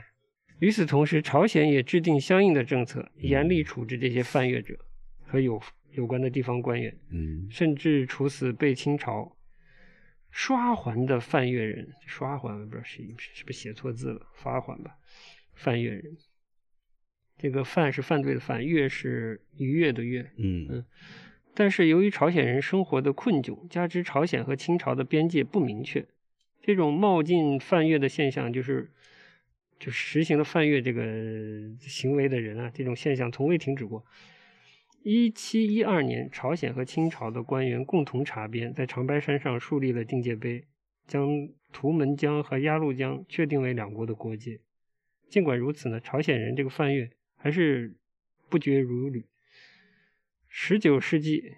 与此同时，朝鲜也制定相应的政策，严厉处置这些犯越者和有有关的地方官员。嗯，甚至处死被清朝刷还的犯越人。刷还不知道是是不是写错字了，发还吧。犯越人，这个犯是犯罪的犯，越是愉悦的越。嗯嗯。但是由于朝鲜人生活的困窘，加之朝鲜和清朝的边界不明确，这种冒进犯越的现象，就是就实行了犯越这个行为的人啊，这种现象从未停止过。一七一二年，朝鲜和清朝的官员共同查边，在长白山上树立了境界碑，将图们江和鸭绿江确定为两国的国界。尽管如此呢，朝鲜人这个犯越还是不绝如缕。十九世纪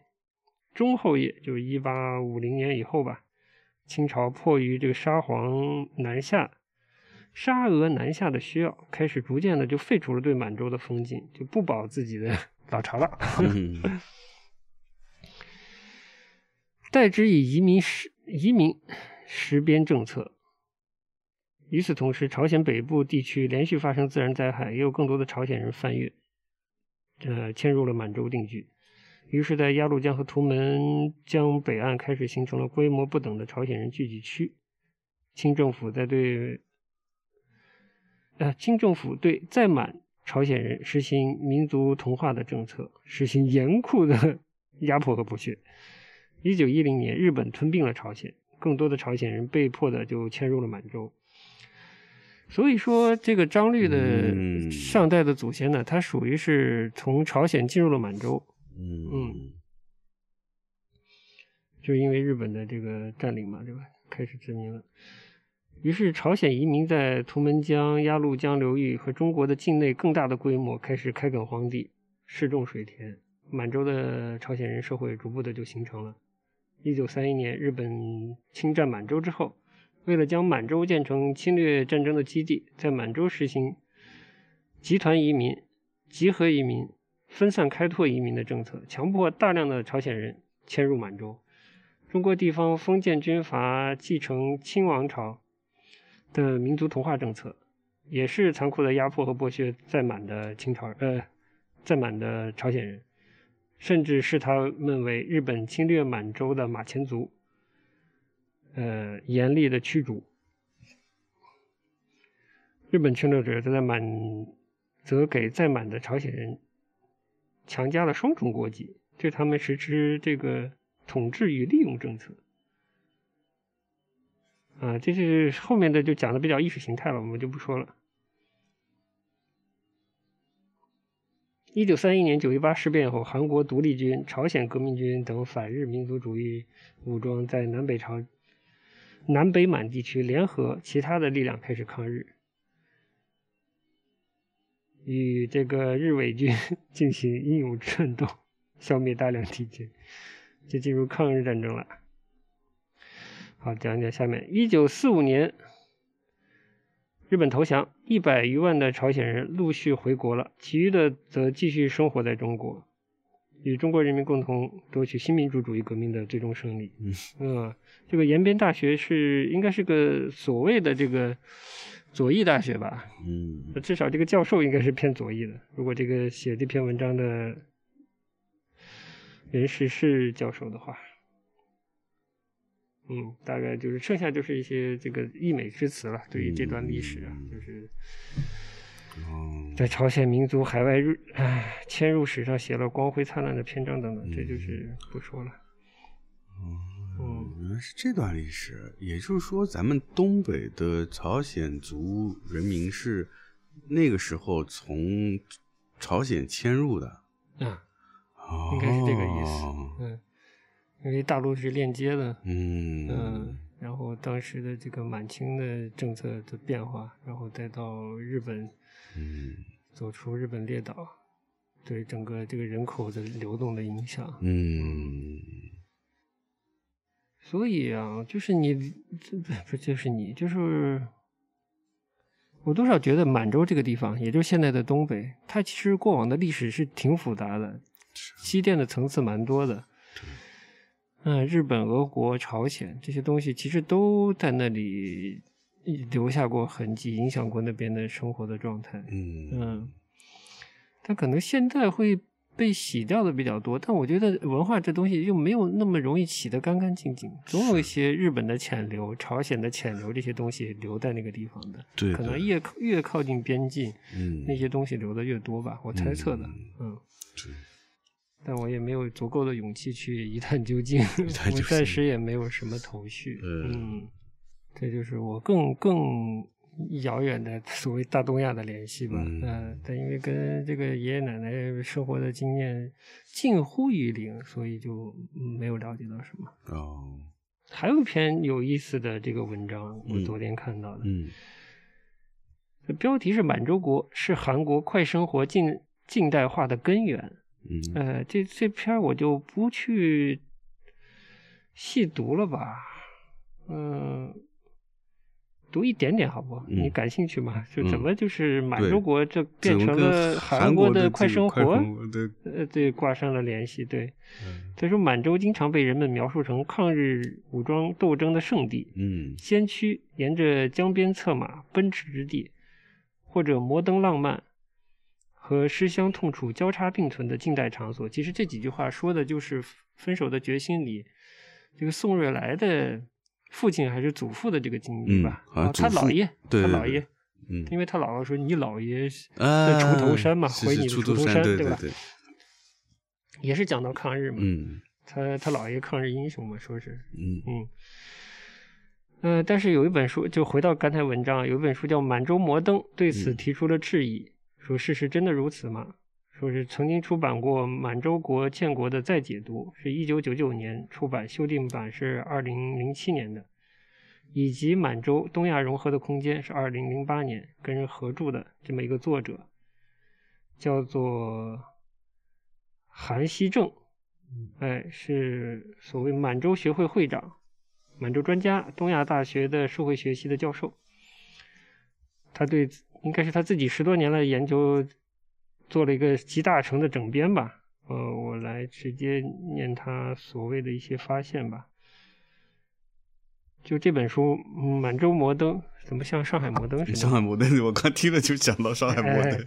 中后叶，就是一八五零年以后吧，清朝迫于这个沙皇南下、沙俄南下的需要，开始逐渐的就废除了对满洲的封禁，就不保自己的老巢了，<laughs> 代之以移民实移民实边政策。与此同时，朝鲜北部地区连续发生自然灾害，也有更多的朝鲜人翻越，呃，迁入了满洲定居。于是，在鸭绿江和图们江北岸开始形成了规模不等的朝鲜人聚集区。清政府在对，呃，清政府对在满朝鲜人实行民族同化的政策，实行严酷的 <laughs> 压迫和剥削。一九一零年，日本吞并了朝鲜，更多的朝鲜人被迫的就迁入了满洲。所以说，这个张律的上代的祖先呢，他属于是从朝鲜进入了满洲，嗯，就因为日本的这个占领嘛，对吧？开始殖民了。于是，朝鲜移民在图们江、鸭绿江流域和中国的境内更大的规模开始开垦荒地、试种水田，满洲的朝鲜人社会逐步的就形成了。一九三一年，日本侵占满洲之后。为了将满洲建成侵略战争的基地，在满洲实行集团移民、集合移民、分散开拓移民的政策，强迫大量的朝鲜人迁入满洲。中国地方封建军阀继承清王朝的民族同化政策，也是残酷的压迫和剥削在满的清朝呃在满的朝鲜人，甚至视他们为日本侵略满洲的马前卒。呃，严厉的驱逐。日本侵略者则在满，则给在满的朝鲜人强加了双重国籍，对他们实施这个统治与利用政策。啊，这是后面的就讲的比较意识形态了，我们就不说了。一九三一年九一八事变后，韩国独立军、朝鲜革命军等反日民族主义武装在南北朝。南北满地区联合其他的力量开始抗日，与这个日伪军 <laughs> 进行英勇战斗，消灭大量敌军，就进入抗日战争了。好，讲讲下面，一九四五年，日本投降，一百余万的朝鲜人陆续回国了，其余的则继续生活在中国。与中国人民共同夺取新民主主义革命的最终胜利。嗯，这个延边大学是应该是个所谓的这个左翼大学吧？嗯，至少这个教授应该是偏左翼的。如果这个写这篇文章的人是是教授的话，嗯，大概就是剩下就是一些这个溢美之词了。对于这段历史啊，就是。在朝鲜民族海外入唉迁入史上写了光辉灿烂的篇章等等，这就是不说了。哦，原来是这段历史，也就是说，咱们东北的朝鲜族人民是那个时候从朝鲜迁入的。嗯，应该是这个意思。嗯，因为大陆是链接的。嗯嗯，然后当时的这个满清的政策的变化，然后再到日本。嗯，走出日本列岛，对整个这个人口的流动的影响。嗯，所以啊，就是你，不就是你，就是我多少觉得满洲这个地方，也就是现在的东北，它其实过往的历史是挺复杂的。积淀的层次蛮多的。嗯，日本、俄国、朝鲜这些东西其实都在那里留下过痕迹，影响过那边的生活的状态。嗯嗯，但可能现在会被洗掉的比较多。但我觉得文化这东西又没有那么容易洗得干干净净，总有一些日本的潜流、朝鲜的潜流这些东西留在那个地方的。对，可能越越靠近边境，嗯，那些东西留的越多吧，我猜测的。嗯。但我也没有足够的勇气去一探究竟，<laughs> 我暂时也没有什么头绪。嗯，这就是我更更遥远的 <laughs> 所谓大东亚的联系吧。嗯，但因为跟这个爷爷奶奶生活的经验近乎于零，所以就没有了解到什么。哦，还有一篇有意思的这个文章，我昨天看到的。嗯，标题是“满洲国是韩国快生活近近代化的根源”。嗯，呃，这这篇我就不去细读了吧，嗯，读一点点好不？你感兴趣吗？就怎么就是满洲国这变成了韩国的快生活？呃，对，挂上了联系。对，他说满洲经常被人们描述成抗日武装斗争的圣地，嗯，先驱沿着江边策马奔驰之地，或者摩登浪漫。和思乡痛楚交叉并存的近代场所，其实这几句话说的就是分手的决心里，这个宋瑞来的父亲还是祖父的这个经历吧？啊，他姥爷，他姥爷，嗯，因为他姥姥说你姥爷在锄头山嘛，回你的锄头山，对吧？也是讲到抗日嘛，嗯，他他姥爷抗日英雄嘛，说是，嗯嗯，嗯，但是有一本书，就回到刚才文章，有一本书叫《满洲摩登》，对此提出了质疑。说事实真的如此吗？说是曾经出版过满洲国建国的再解读，是一九九九年出版，修订版是二零零七年的，以及满洲东亚融合的空间是二零零八年跟人合著的这么一个作者，叫做韩熙正，哎，是所谓满洲学会会长、满洲专家、东亚大学的社会学系的教授，他对。应该是他自己十多年来研究做了一个集大成的整编吧。呃，我来直接念他所谓的一些发现吧。就这本书《满洲摩登》，怎么像上海摩登 <laughs> 似的？上海摩登，我刚听了就想到上海摩登。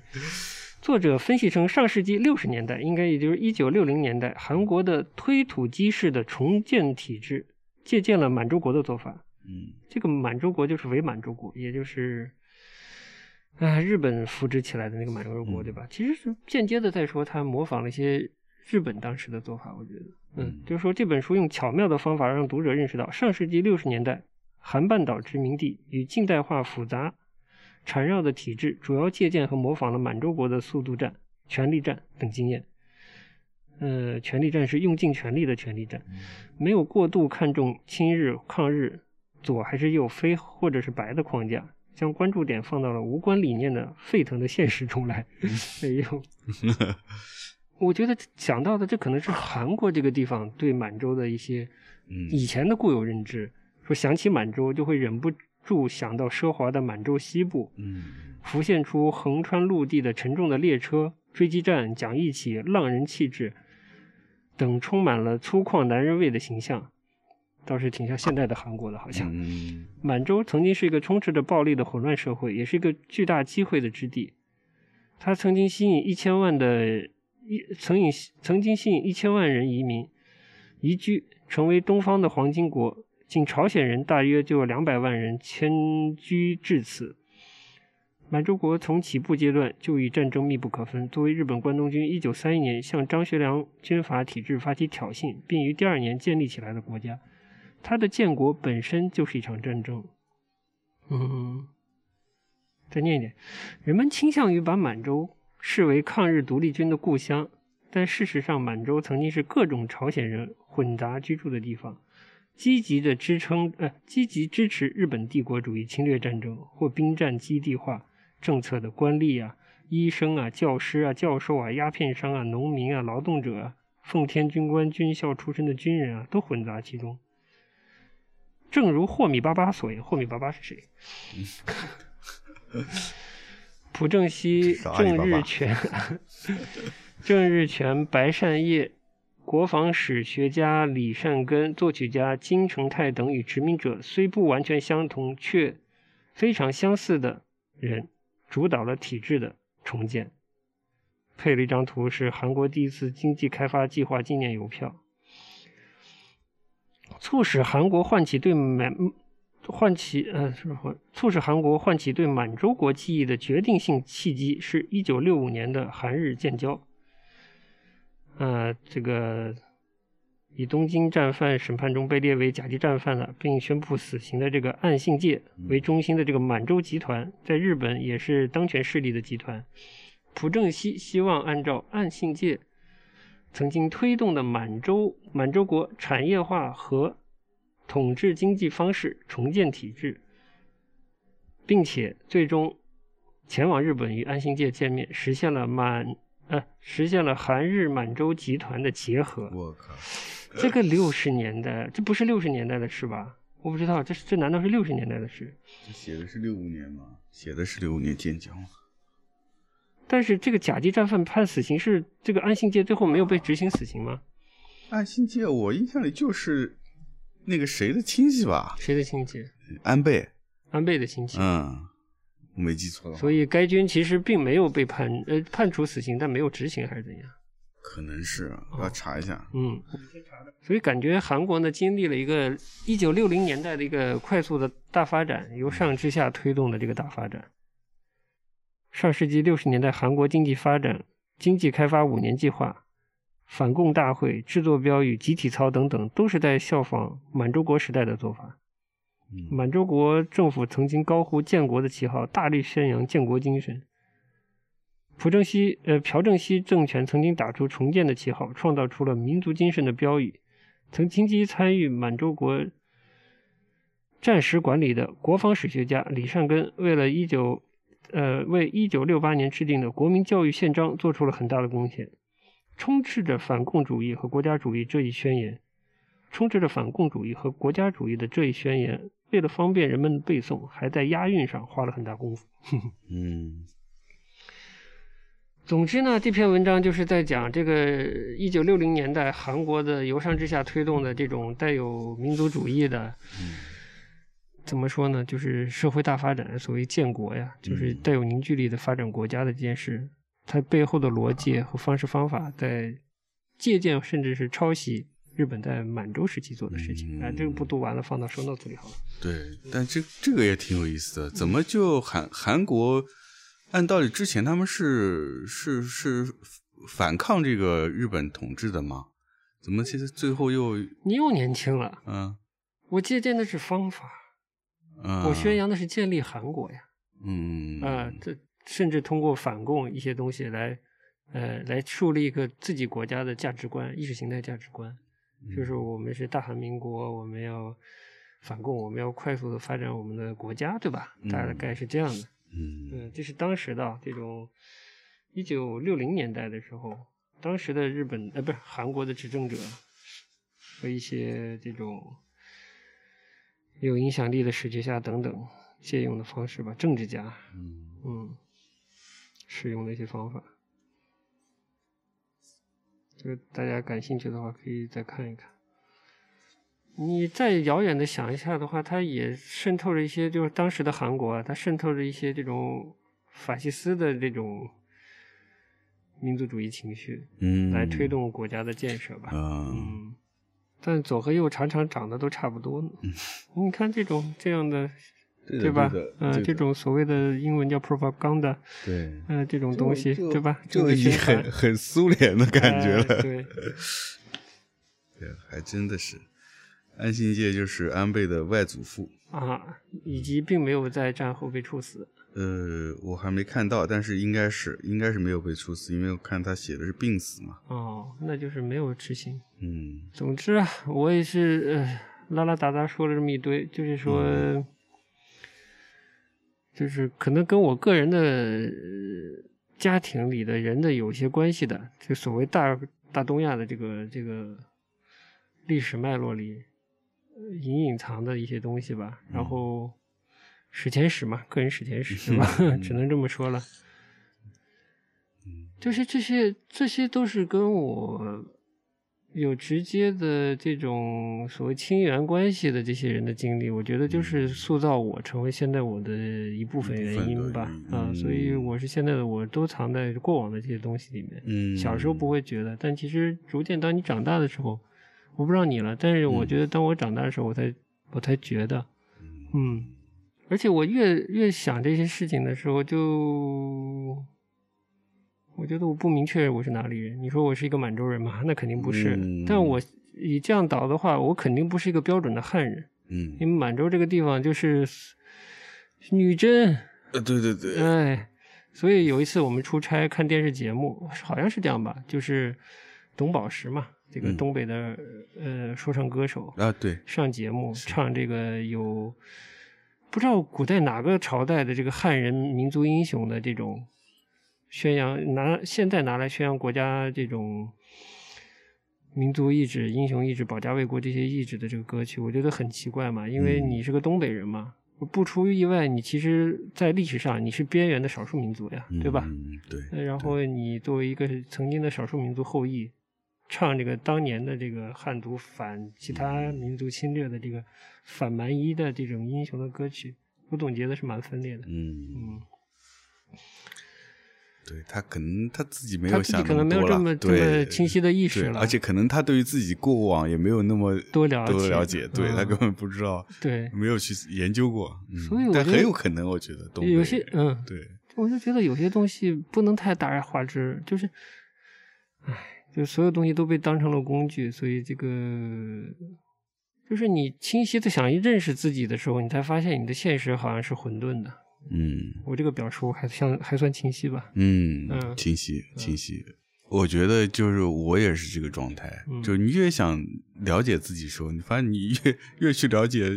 作者分析成上世纪六十年代，应该也就是一九六零年代，韩国的推土机式的重建体制借鉴了满洲国的做法。嗯，这个满洲国就是伪满洲国，也就是。啊，日本扶植起来的那个满洲国，对吧？其实是间接的在说他模仿了一些日本当时的做法。我觉得，嗯，就是说这本书用巧妙的方法让读者认识到，上世纪六十年代韩半岛殖民地与近代化复杂缠绕的体制，主要借鉴和模仿了满洲国的速度战、权力战等经验。呃，权力战是用尽全力的权力战，没有过度看重亲日、抗日、左还是右、非或者是白的框架。将关注点放到了无关理念的沸腾的现实中来。<laughs> 哎呦，<laughs> 我觉得想到的这可能是韩国这个地方对满洲的一些以前的固有认知。说想起满洲，就会忍不住想到奢华的满洲西部，浮现出横穿陆地的沉重的列车、追击战、讲义气、浪人气质等充满了粗犷男人味的形象。倒是挺像现代的韩国的，好像。满洲曾经是一个充斥着暴力的混乱社会，也是一个巨大机会的之地。它曾经吸引一千万的一曾引曾经吸引一千万人移民移居，成为东方的黄金国。仅朝鲜人大约就有两百万人迁居至此。满洲国从起步阶段就与战争密不可分。作为日本关东军一九三一年向张学良军阀体制发起挑衅，并于第二年建立起来的国家。它的建国本身就是一场战争。嗯，再念一点，人们倾向于把满洲视为抗日独立军的故乡，但事实上，满洲曾经是各种朝鲜人混杂居住的地方，积极的支撑呃，积极支持日本帝国主义侵略战争或兵站基地化政策的官吏啊、医生啊、教师啊、教授啊、鸦片商啊、农民啊、劳动者啊、奉天军官、军校出身的军人啊，都混杂其中。正如霍米巴巴所言，霍米巴巴是谁？<laughs> 朴正熙郑日全郑 <laughs> 日全、白善业、国防史学家李善根、作曲家金成泰等与殖民者虽不完全相同，却非常相似的人，主导了体制的重建。配了一张图，是韩国第一次经济开发计划纪念邮票，促使韩国唤起对满唤起呃，是促使韩国唤起对满洲国记忆的决定性契机，是一九六五年的韩日建交。呃，这个以东京战犯审判中被列为甲级战犯的，并宣布死刑的这个岸信介为中心的这个满洲集团，在日本也是当权势力的集团。朴正熙希望按照岸信介曾经推动的满洲满洲国产业化和统治经济方式重建体制，并且最终前往日本与安信介见面，实现了满呃实现了韩日满洲集团的结合。我靠，这个六十年代，这不是六十年代的事吧？我不知道，这这难道是六十年代的事？这写的是六五年吗？写的是六五年建交。但是这个甲级战犯判死刑是这个安信介最后没有被执行死刑吗？安信介，我印象里就是。那个谁的亲戚吧？谁的亲戚？安倍。安倍的亲戚。嗯，我没记错的话。所以该军其实并没有被判呃判处死刑，但没有执行还是怎样？可能是，我要查一下。嗯。所以感觉韩国呢经历了一个一九六零年代的一个快速的大发展，由上至下推动的这个大发展。上世纪六十年代，韩国经济发展经济开发五年计划。反共大会、制作标语、集体操等等，都是在效仿满洲国时代的做法。满洲国政府曾经高呼建国的旗号，大力宣扬建国精神。朴正熙，呃，朴正熙政权曾经打出重建的旗号，创造出了民族精神的标语。曾积极参与满洲国战时管理的国防史学家李善根，为了一九，呃，为一九六八年制定的国民教育宪章做出了很大的贡献。充斥着反共主义和国家主义这一宣言，充斥着反共主义和国家主义的这一宣言，为了方便人们背诵，还在押韵上花了很大功夫。<laughs> 嗯，总之呢，这篇文章就是在讲这个一九六零年代韩国的由上至下推动的这种带有民族主义的，怎么说呢？就是社会大发展，所谓建国呀，就是带有凝聚力的发展国家的这件事。它背后的逻辑和方式方法，在借鉴甚至是抄袭日本在满洲时期做的事情。哎，这个不读完了，放到收 notes 里好了。对，但这这个也挺有意思的。怎么就韩韩国？按道理之前他们是是是反抗这个日本统治的吗？怎么现在最后又你又年轻了？嗯，我借鉴的是方法，嗯，我宣扬的是建立韩国呀。嗯啊，这。甚至通过反共一些东西来，呃，来树立一个自己国家的价值观、意识形态价值观，就是我们是大韩民国，我们要反共，我们要快速的发展我们的国家，对吧？大概是这样的。嗯，这是当时的这种一九六零年代的时候，当时的日本呃，不是韩国的执政者和一些这种有影响力的史学家等等借用的方式吧，政治家。嗯嗯。使用的一些方法，这个大家感兴趣的话，可以再看一看。你再遥远的想一下的话，它也渗透着一些，就是当时的韩国，它渗透着一些这种法西斯的这种民族主义情绪，嗯，来推动国家的建设吧。嗯，但左和右常常长得都差不多呢。你看这种这样的。对吧？嗯，这种所谓的英文叫 propaganda，对，嗯，这种东西，对吧？就已经很很苏联的感觉了。对，<laughs> 对，还真的是，安信介就是安倍的外祖父啊，以及并没有在战后被处死。呃，我还没看到，但是应该是，应该是没有被处死，因为我看他写的是病死嘛。哦，那就是没有执行。嗯，总之啊，我也是呃，拉拉杂杂说了这么一堆，就是说。就是可能跟我个人的家庭里的人的有些关系的，就所谓大大东亚的这个这个历史脉络里隐隐藏的一些东西吧。然后史前史嘛，个人史前史 <laughs> 是吧？<laughs> 只能这么说了。嗯，就是这些，这些都是跟我有直接的这种所谓亲缘关系的这些人的经历，我觉得就是塑造我成为现在我的一部分原因吧。啊，所以我是现在的我都藏在过往的这些东西里面。嗯，小时候不会觉得，但其实逐渐当你长大的时候，我不知道你了，但是我觉得当我长大的时候，我才我才觉得，嗯，而且我越越想这些事情的时候，就。我觉得我不明确我是哪里人。你说我是一个满洲人吗？<laughs> 那肯定不是。但我以这样倒的话，我肯定不是一个标准的汉人。嗯，因为满洲这个地方就是女真。呃，对对对。哎，所以有一次我们出差看电视节目，好像是这样吧，就是董宝石嘛，这个东北的呃说唱歌手啊，对，上节目唱这个有不知道古代哪个朝代的这个汉人民族英雄的这种。宣扬拿现在拿来宣扬国家这种民族意志、英雄意志、保家卫国这些意志的这个歌曲，我觉得很奇怪嘛。因为你是个东北人嘛，不出意外，你其实，在历史上你是边缘的少数民族呀，对吧？对。然后你作为一个曾经的少数民族后裔，唱这个当年的这个汉族反其他民族侵略的这个反蛮夷的这种英雄的歌曲，我总结的是蛮分裂的。嗯嗯。对他可能他自己没有想可能没有这么这么清晰的意识了，而且可能他对于自己过往也没有那么多了解，对他根本不知道，<laughs> 对，没有去研究过，所以但很有可能，我觉得有些嗯，对，我就觉得有些东西不能太大而化之，就是，唉，就所有东西都被当成了工具，所以这个就是你清晰的想认识自己的时候，你才发现你的现实好像是混沌的。嗯，我这个表述还像还算清晰吧？嗯，清晰清晰。我觉得就是我也是这个状态，就你越想了解自己时候，你发现你越越去了解，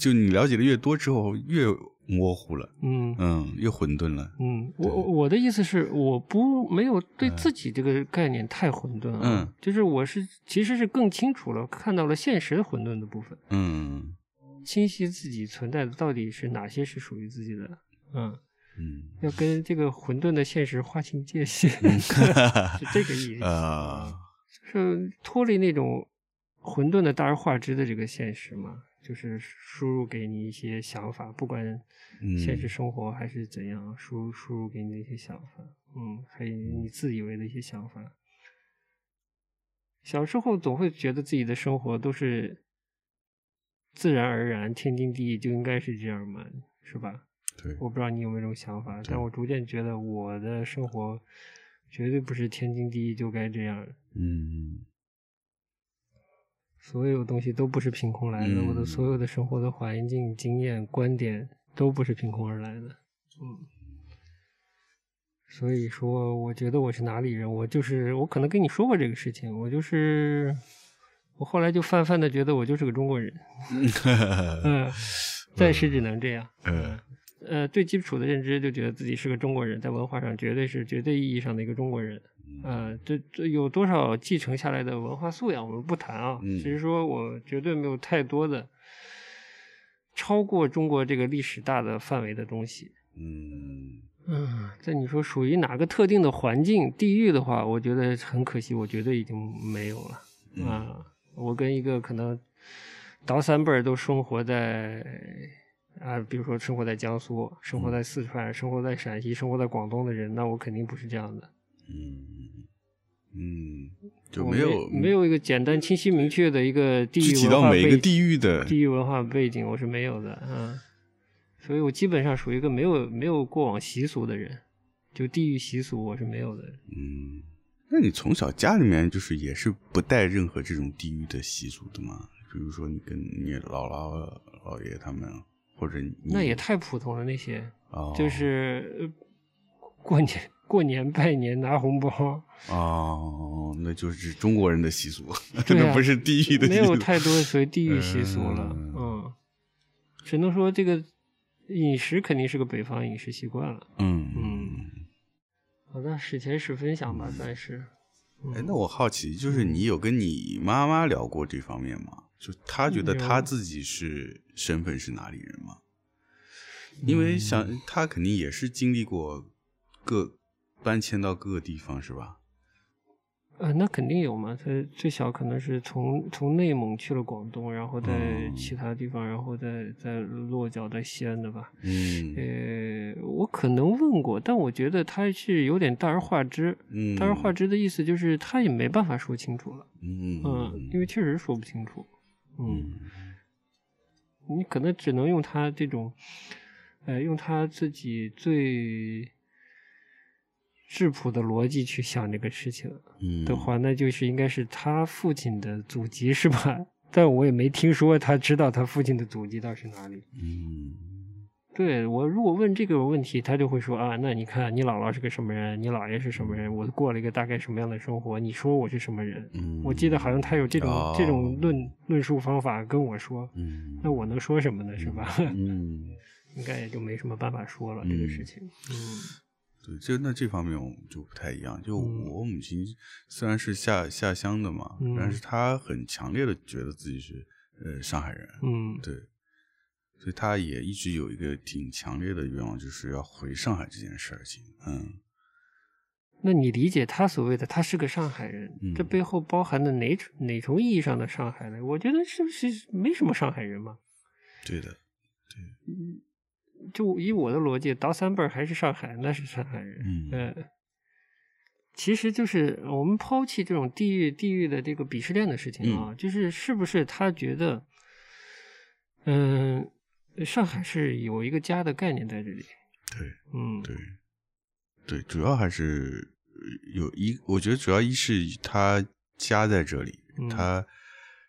就你了解的越多之后，越模糊了，嗯嗯，又混沌了。嗯，我我的意思是，我不没有对自己这个概念太混沌嗯，就是我是其实是更清楚了，看到了现实的混沌的部分。嗯。清晰自己存在的到底是哪些是属于自己的，嗯嗯，要跟这个混沌的现实划清界限，<laughs> 是这个意思 <laughs> 啊，就是脱离那种混沌的大而化之的这个现实嘛，就是输入给你一些想法，不管现实生活还是怎样，输输入给你的一些想法，嗯，还有你自以为的一些想法。小时候总会觉得自己的生活都是。自然而然，天经地义就应该是这样嘛，是吧？对，我不知道你有没有这种想法，但我逐渐觉得我的生活绝对不是天经地义就该这样。嗯，所有东西都不是凭空来的，我的所有的生活的环境、经验、观点都不是凭空而来的。嗯，所以说，我觉得我是哪里人，我就是我可能跟你说过这个事情，我就是。我后来就泛泛的觉得我就是个中国人，<laughs> 嗯，<laughs> 暂时只能这样，嗯，呃，最基础的认知就觉得自己是个中国人，在文化上绝对是绝对意义上的一个中国人，呃，这这有多少继承下来的文化素养我们不谈啊，只是说我绝对没有太多的超过中国这个历史大的范围的东西，嗯。嗯，在你说属于哪个特定的环境地域的话，我觉得很可惜，我觉得已经没有了。啊。我跟一个可能倒三辈儿都生活在啊，比如说生活在江苏、生活在四川、生活在陕西、生活在广东的人，那我肯定不是这样的。嗯嗯，就没有没有一个简单、清晰、明确的一个地域文化每个地域的地域文化背景，我是没有的。啊，所以我基本上属于一个没有没有过往习俗的人，就地域习俗我是没有的。嗯。那你从小家里面就是也是不带任何这种地域的习俗的吗？比如说你跟你姥姥姥爷他们，或者那也太普通了那些，哦、就是过年过年拜年拿红包。哦，那就是中国人的习俗，<laughs> 那不是地域的，没有太多属于地域习俗了，嗯，只能说这个饮食肯定是个北方饮食习惯了，嗯。嗯。好的，史前史分享吧，算是。哎，那我好奇，就是你有跟你妈妈聊过这方面吗？就她觉得她自己是身份是哪里人吗？因为想她肯定也是经历过各搬迁到各个地方是吧？呃，那肯定有嘛。他最小可能是从从内蒙去了广东，然后在其他地方，然后再再落脚在西安的吧。嗯。呃，我可能问过，但我觉得他是有点大而化之。嗯。大而化之的意思就是他也没办法说清楚了。嗯。嗯，因为确实说不清楚。嗯。你可能只能用他这种，呃，用他自己最。质朴的逻辑去想这个事情的话，那就是应该是他父亲的祖籍是吧？但我也没听说他知道他父亲的祖籍到是哪里。嗯，对我如果问这个问题，他就会说啊，那你看你姥姥是个什么人，你姥爷是什么人，我过了一个大概什么样的生活，你说我是什么人？我记得好像他有这种这种论论述方法跟我说。嗯，那我能说什么呢？是吧？嗯，<laughs> 应该也就没什么办法说了这个事情。嗯。对，就那这方面我们就不太一样。就我母亲虽然是下下乡的嘛，但是她很强烈的觉得自己是呃上海人。嗯，对，所以她也一直有一个挺强烈的愿望，就是要回上海这件事情。嗯，那你理解他所谓的他是个上海人，这背后包含的哪哪种意义上的上海呢？我觉得是不是没什么上海人嘛？对的，对。嗯。就以我的逻辑，倒三辈儿还是上海，那是上海人。嗯，其实就是我们抛弃这种地域地域的这个鄙视链的事情啊，就是是不是他觉得，嗯，上海是有一个家的概念在这里。对，嗯，对，对，主要还是有一，我觉得主要一是他家在这里，他。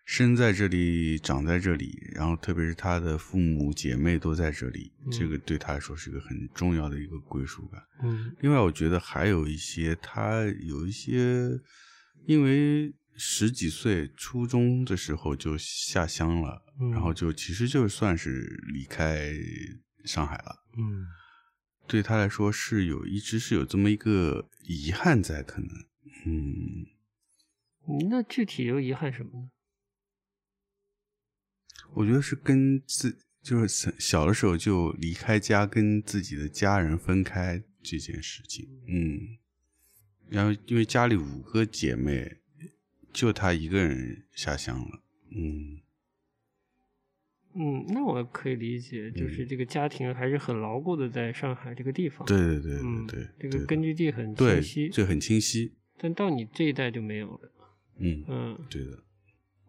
生在这里，长在这里，然后特别是他的父母姐妹都在这里，这个对他来说是个很重要的一个归属感。嗯，另外我觉得还有一些，他有一些，因为十几岁初中的时候就下乡了，然后就其实就算是离开上海了。嗯，对他来说是有一直是有这么一个遗憾在，可能。嗯，那具体有遗憾什么呢？我觉得是跟自就是小的时候就离开家，跟自己的家人分开这件事情，嗯，然后因为家里五个姐妹，就她一个人下乡了，嗯，嗯，那我可以理解，就是这个家庭还是很牢固的在上海这个地方，对对对对对，这个根据地很清晰，这很清晰，但到你这一代就没有了，嗯嗯，对的。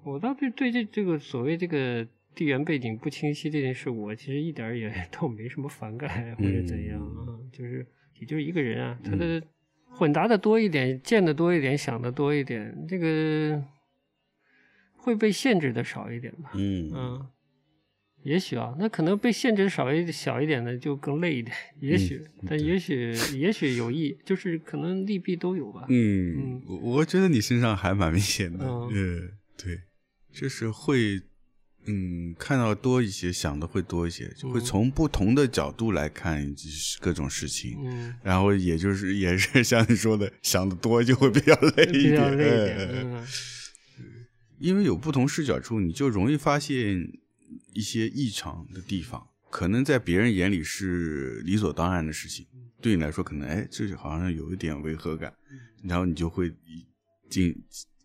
我倒对对这这个所谓这个地缘背景不清晰这件事，我其实一点也 <laughs> 倒没什么反感或者怎样啊，就是也就是一个人啊，他的混杂的多一点，见的多一点，想的多一点，这个会被限制的少一点吧。嗯嗯，也许啊，那可能被限制少一小一点的就更累一点，也许，但也许也许有益，就是可能利弊都有吧。嗯，我我觉得你身上还蛮明显的，嗯，对。就是会，嗯，看到多一些，想的会多一些，就会从不同的角度来看各种事情，嗯，然后也就是也是像你说的，想的多就会比较累 <laughs> 一点，累一点，嗯，因为有不同视角处，你就容易发现一些异常的地方，可能在别人眼里是理所当然的事情，对你来说可能哎，这好像有一点违和感，然后你就会进。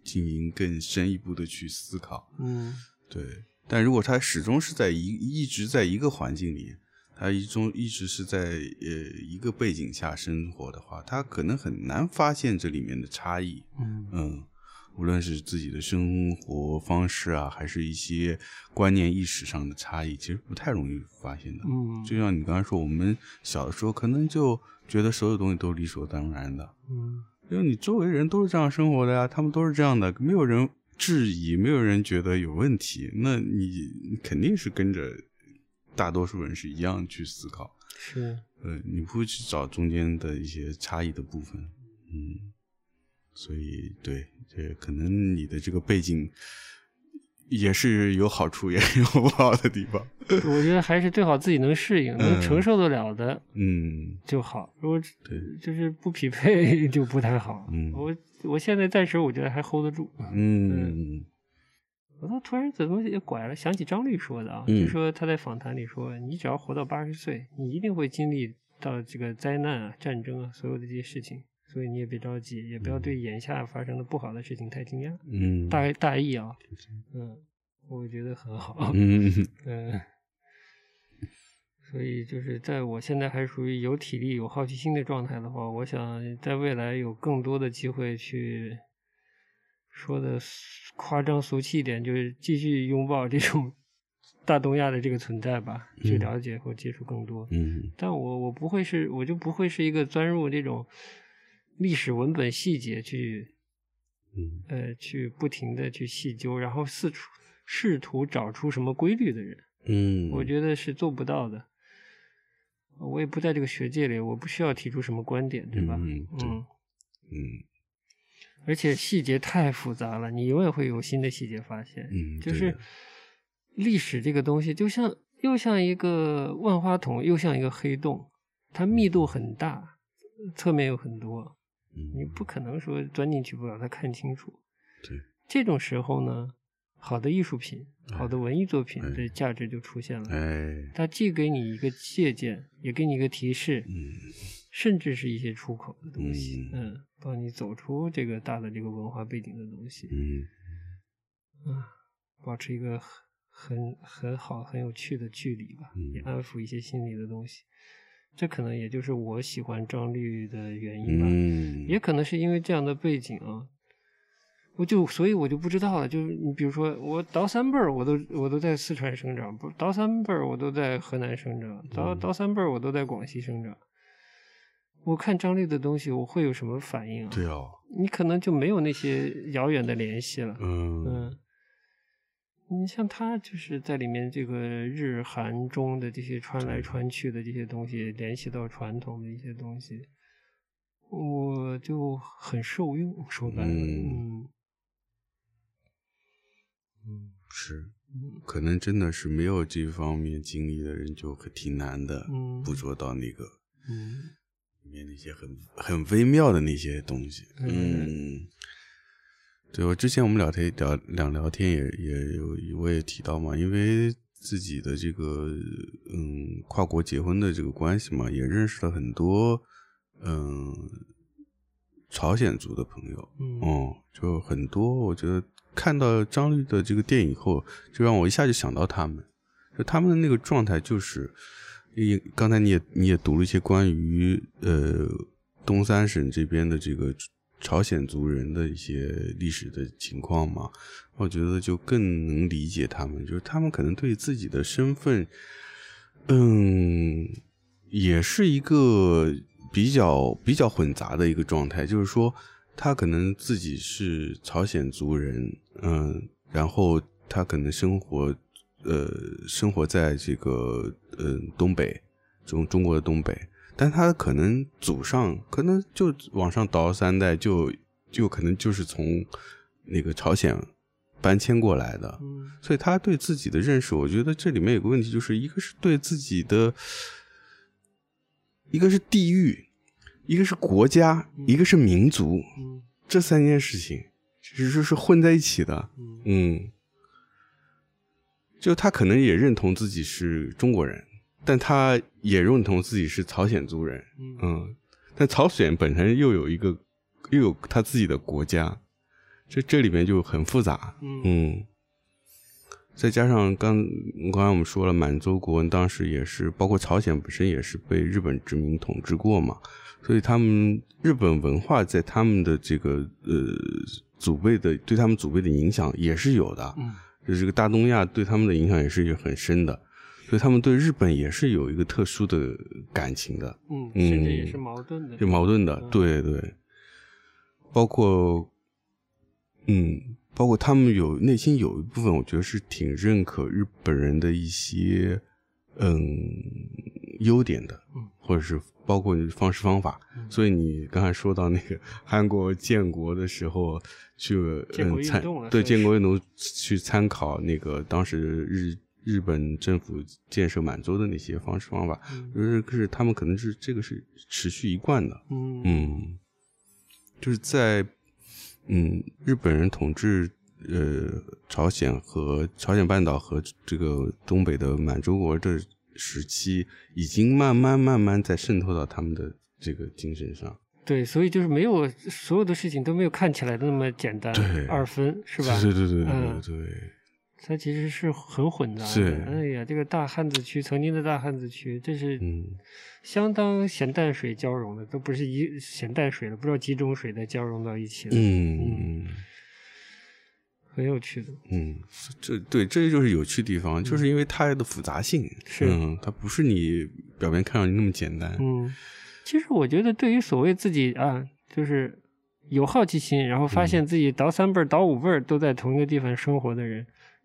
进行更深一步的去思考，嗯，对。但如果他始终是在一一直在一个环境里，他一中一直是在呃一个背景下生活的话，他可能很难发现这里面的差异。嗯嗯，无论是自己的生活方式啊，还是一些观念意识上的差异，其实不太容易发现的。嗯，就像你刚才说，我们小的时候可能就觉得所有东西都理所当然的。嗯。因为你周围人都是这样生活的呀，他们都是这样的，没有人质疑，没有人觉得有问题，那你肯定是跟着大多数人是一样去思考。是，呃，你不会去找中间的一些差异的部分，嗯，所以对，这可能你的这个背景。也是有好处，也有不好的地方。<laughs> 我觉得还是最好自己能适应、能承受得了的，嗯，就好。如果对，就是不匹配 <laughs> 就不太好。嗯，我我现在暂时我觉得还 hold 得住。嗯，我都突然怎么也拐了，想起张律说的啊，就说他在访谈里说，你只要活到八十岁，你一定会经历到这个灾难啊、战争啊，所有的这些事情。所以你也别着急，也不要对眼下发生的不好的事情太惊讶。嗯，大大意啊，嗯，我觉得很好。嗯嗯，所以就是在我现在还属于有体力、有好奇心的状态的话，我想在未来有更多的机会去说的夸张俗气一点，就是继续拥抱这种。<laughs> 大东亚的这个存在吧，去了解或接触更多。嗯，但我我不会是，我就不会是一个钻入这种历史文本细节去，嗯，呃，去不停的去细究，然后四处试图找出什么规律的人。嗯，我觉得是做不到的。我也不在这个学界里，我不需要提出什么观点，对吧？嗯嗯嗯。而且细节太复杂了，你永远会有新的细节发现。嗯，就是。历史这个东西，就像又像一个万花筒，又像一个黑洞，它密度很大，侧面有很多，你不可能说钻进去不把它看清楚。对，这种时候呢，好的艺术品、好的文艺作品的价值就出现了。哎，它既给你一个借鉴，也给你一个提示，嗯，甚至是一些出口的东西，嗯，帮你走出这个大的这个文化背景的东西，嗯，啊，保持一个。很很好，很有趣的距离吧，也安抚一些心理的东西。这可能也就是我喜欢张律的原因吧。嗯，也可能是因为这样的背景啊，我就所以我就不知道了。就是你比如说，我倒三辈儿，我都我都在四川生长；不倒三辈儿，我都在河南生长；倒倒三辈儿，我都在广西生长。我看张律的东西，我会有什么反应啊？对啊，你可能就没有那些遥远的联系了。嗯嗯。你像他就是在里面这个日韩中的这些穿来穿去的这些东西，联系到传统的一些东西，我就很受用。说白了，嗯，嗯，是，可能真的是没有这方面经历的人就挺难的，捕捉到那个，嗯，里面那些很很微妙的那些东西，嗯。对，我之前我们聊天聊两聊天也也有，我也提到嘛，因为自己的这个嗯跨国结婚的这个关系嘛，也认识了很多嗯朝鲜族的朋友，嗯，就很多，我觉得看到张律的这个电影以后，就让我一下就想到他们，就他们的那个状态，就是你刚才你也你也读了一些关于呃东三省这边的这个。朝鲜族人的一些历史的情况嘛，我觉得就更能理解他们，就是他们可能对自己的身份，嗯，也是一个比较比较混杂的一个状态，就是说他可能自己是朝鲜族人，嗯，然后他可能生活，呃，生活在这个嗯东北，中中国的东北。但他可能祖上可能就往上倒三代，就就可能就是从那个朝鲜搬迁过来的，所以他对自己的认识，我觉得这里面有个问题，就是一个是对自己的，一个是地域，一个是国家，一个是民族，这三件事情其实是混在一起的，嗯，就他可能也认同自己是中国人。但他也认同自己是朝鲜族人，嗯，但朝鲜本身又有一个又有他自己的国家，这这里面就很复杂，嗯，再加上刚刚才我们说了，满洲国当时也是，包括朝鲜本身也是被日本殖民统治过嘛，所以他们日本文化在他们的这个呃祖辈的对他们祖辈的影响也是有的，嗯，就这个大东亚对他们的影响也是很深的。所以他们对日本也是有一个特殊的感情的，嗯，甚至也是矛盾的，有矛盾的，对对。包括，嗯，包括他们有内心有一部分，我觉得是挺认可日本人的一些嗯优点的，嗯，或者是包括方式方法。所以你刚才说到那个 <laughs> 韩国建国的时候去嗯参对建国运动去参考那个当时日。日本政府建设满洲的那些方式方法，就是是他们可能是这个是持续一贯的，嗯，就是在嗯日本人统治呃朝鲜和朝鲜半岛和这个东北的满洲国的时期，已经慢慢慢慢在渗透到他们的这个精神上。对，所以就是没有所有的事情都没有看起来的那么简单，二分是吧？对对对对对，它其实是很混杂的。哎呀，这个大汉子区，曾经的大汉子区，这是相当咸淡水交融的，都不是一咸淡水了，不知道几种水在交融到一起了。嗯。很有趣的，嗯，这对，这就是有趣的地方，就是因为它的复杂性，是，嗯，它不是你表面看上去那么简单，嗯，其实我觉得，对于所谓自己啊，就是有好奇心，然后发现自己倒三辈儿、倒五辈儿都在同一个地方生活的人，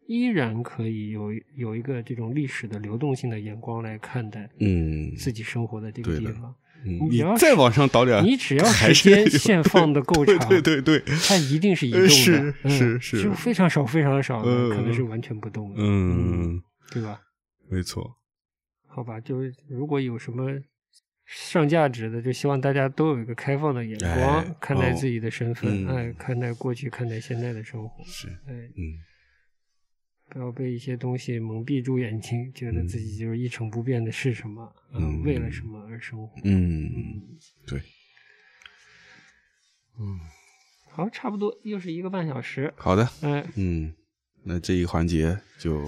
依然可以有有一个这种历史的流动性的眼光来看待，嗯，自己生活的这个地方。你再往上倒点，你只要时间线放的够长，对对对，它一定是移动的，是是是，就非常少非常少的，可能是完全不动的，嗯，对吧？没错。好吧，就是如果有什么上价值的，就希望大家都有一个开放的眼光看待自己的身份，哎，看待过去，看待现在的生活，是，哎，嗯。不要被一些东西蒙蔽住眼睛，觉得自己就是一成不变的是什么，嗯，为了什么而生活，嗯，对，嗯，好，差不多又是一个半小时，好的，嗯嗯，那这一环节就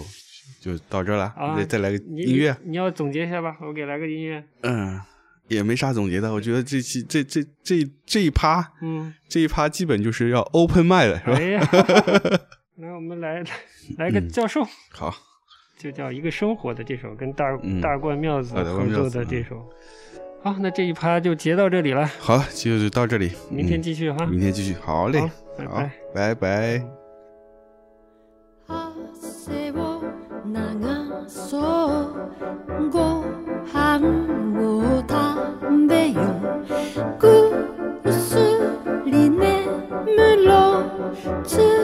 就到这了，再再来个音乐，你要总结一下吧，我给来个音乐，嗯，也没啥总结的，我觉得这期这这这这一趴，嗯，这一趴基本就是要 open 麦了是吧？<laughs> 来，我们来 <laughs> 来个教授，好，就叫一个生活的这首，跟大大冠庙子合作的这首。好，那这一趴就结到这里了。好，就到这里，明天继续哈。明天继续，好嘞，好，拜拜。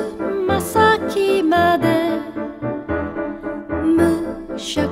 ま先まで無邪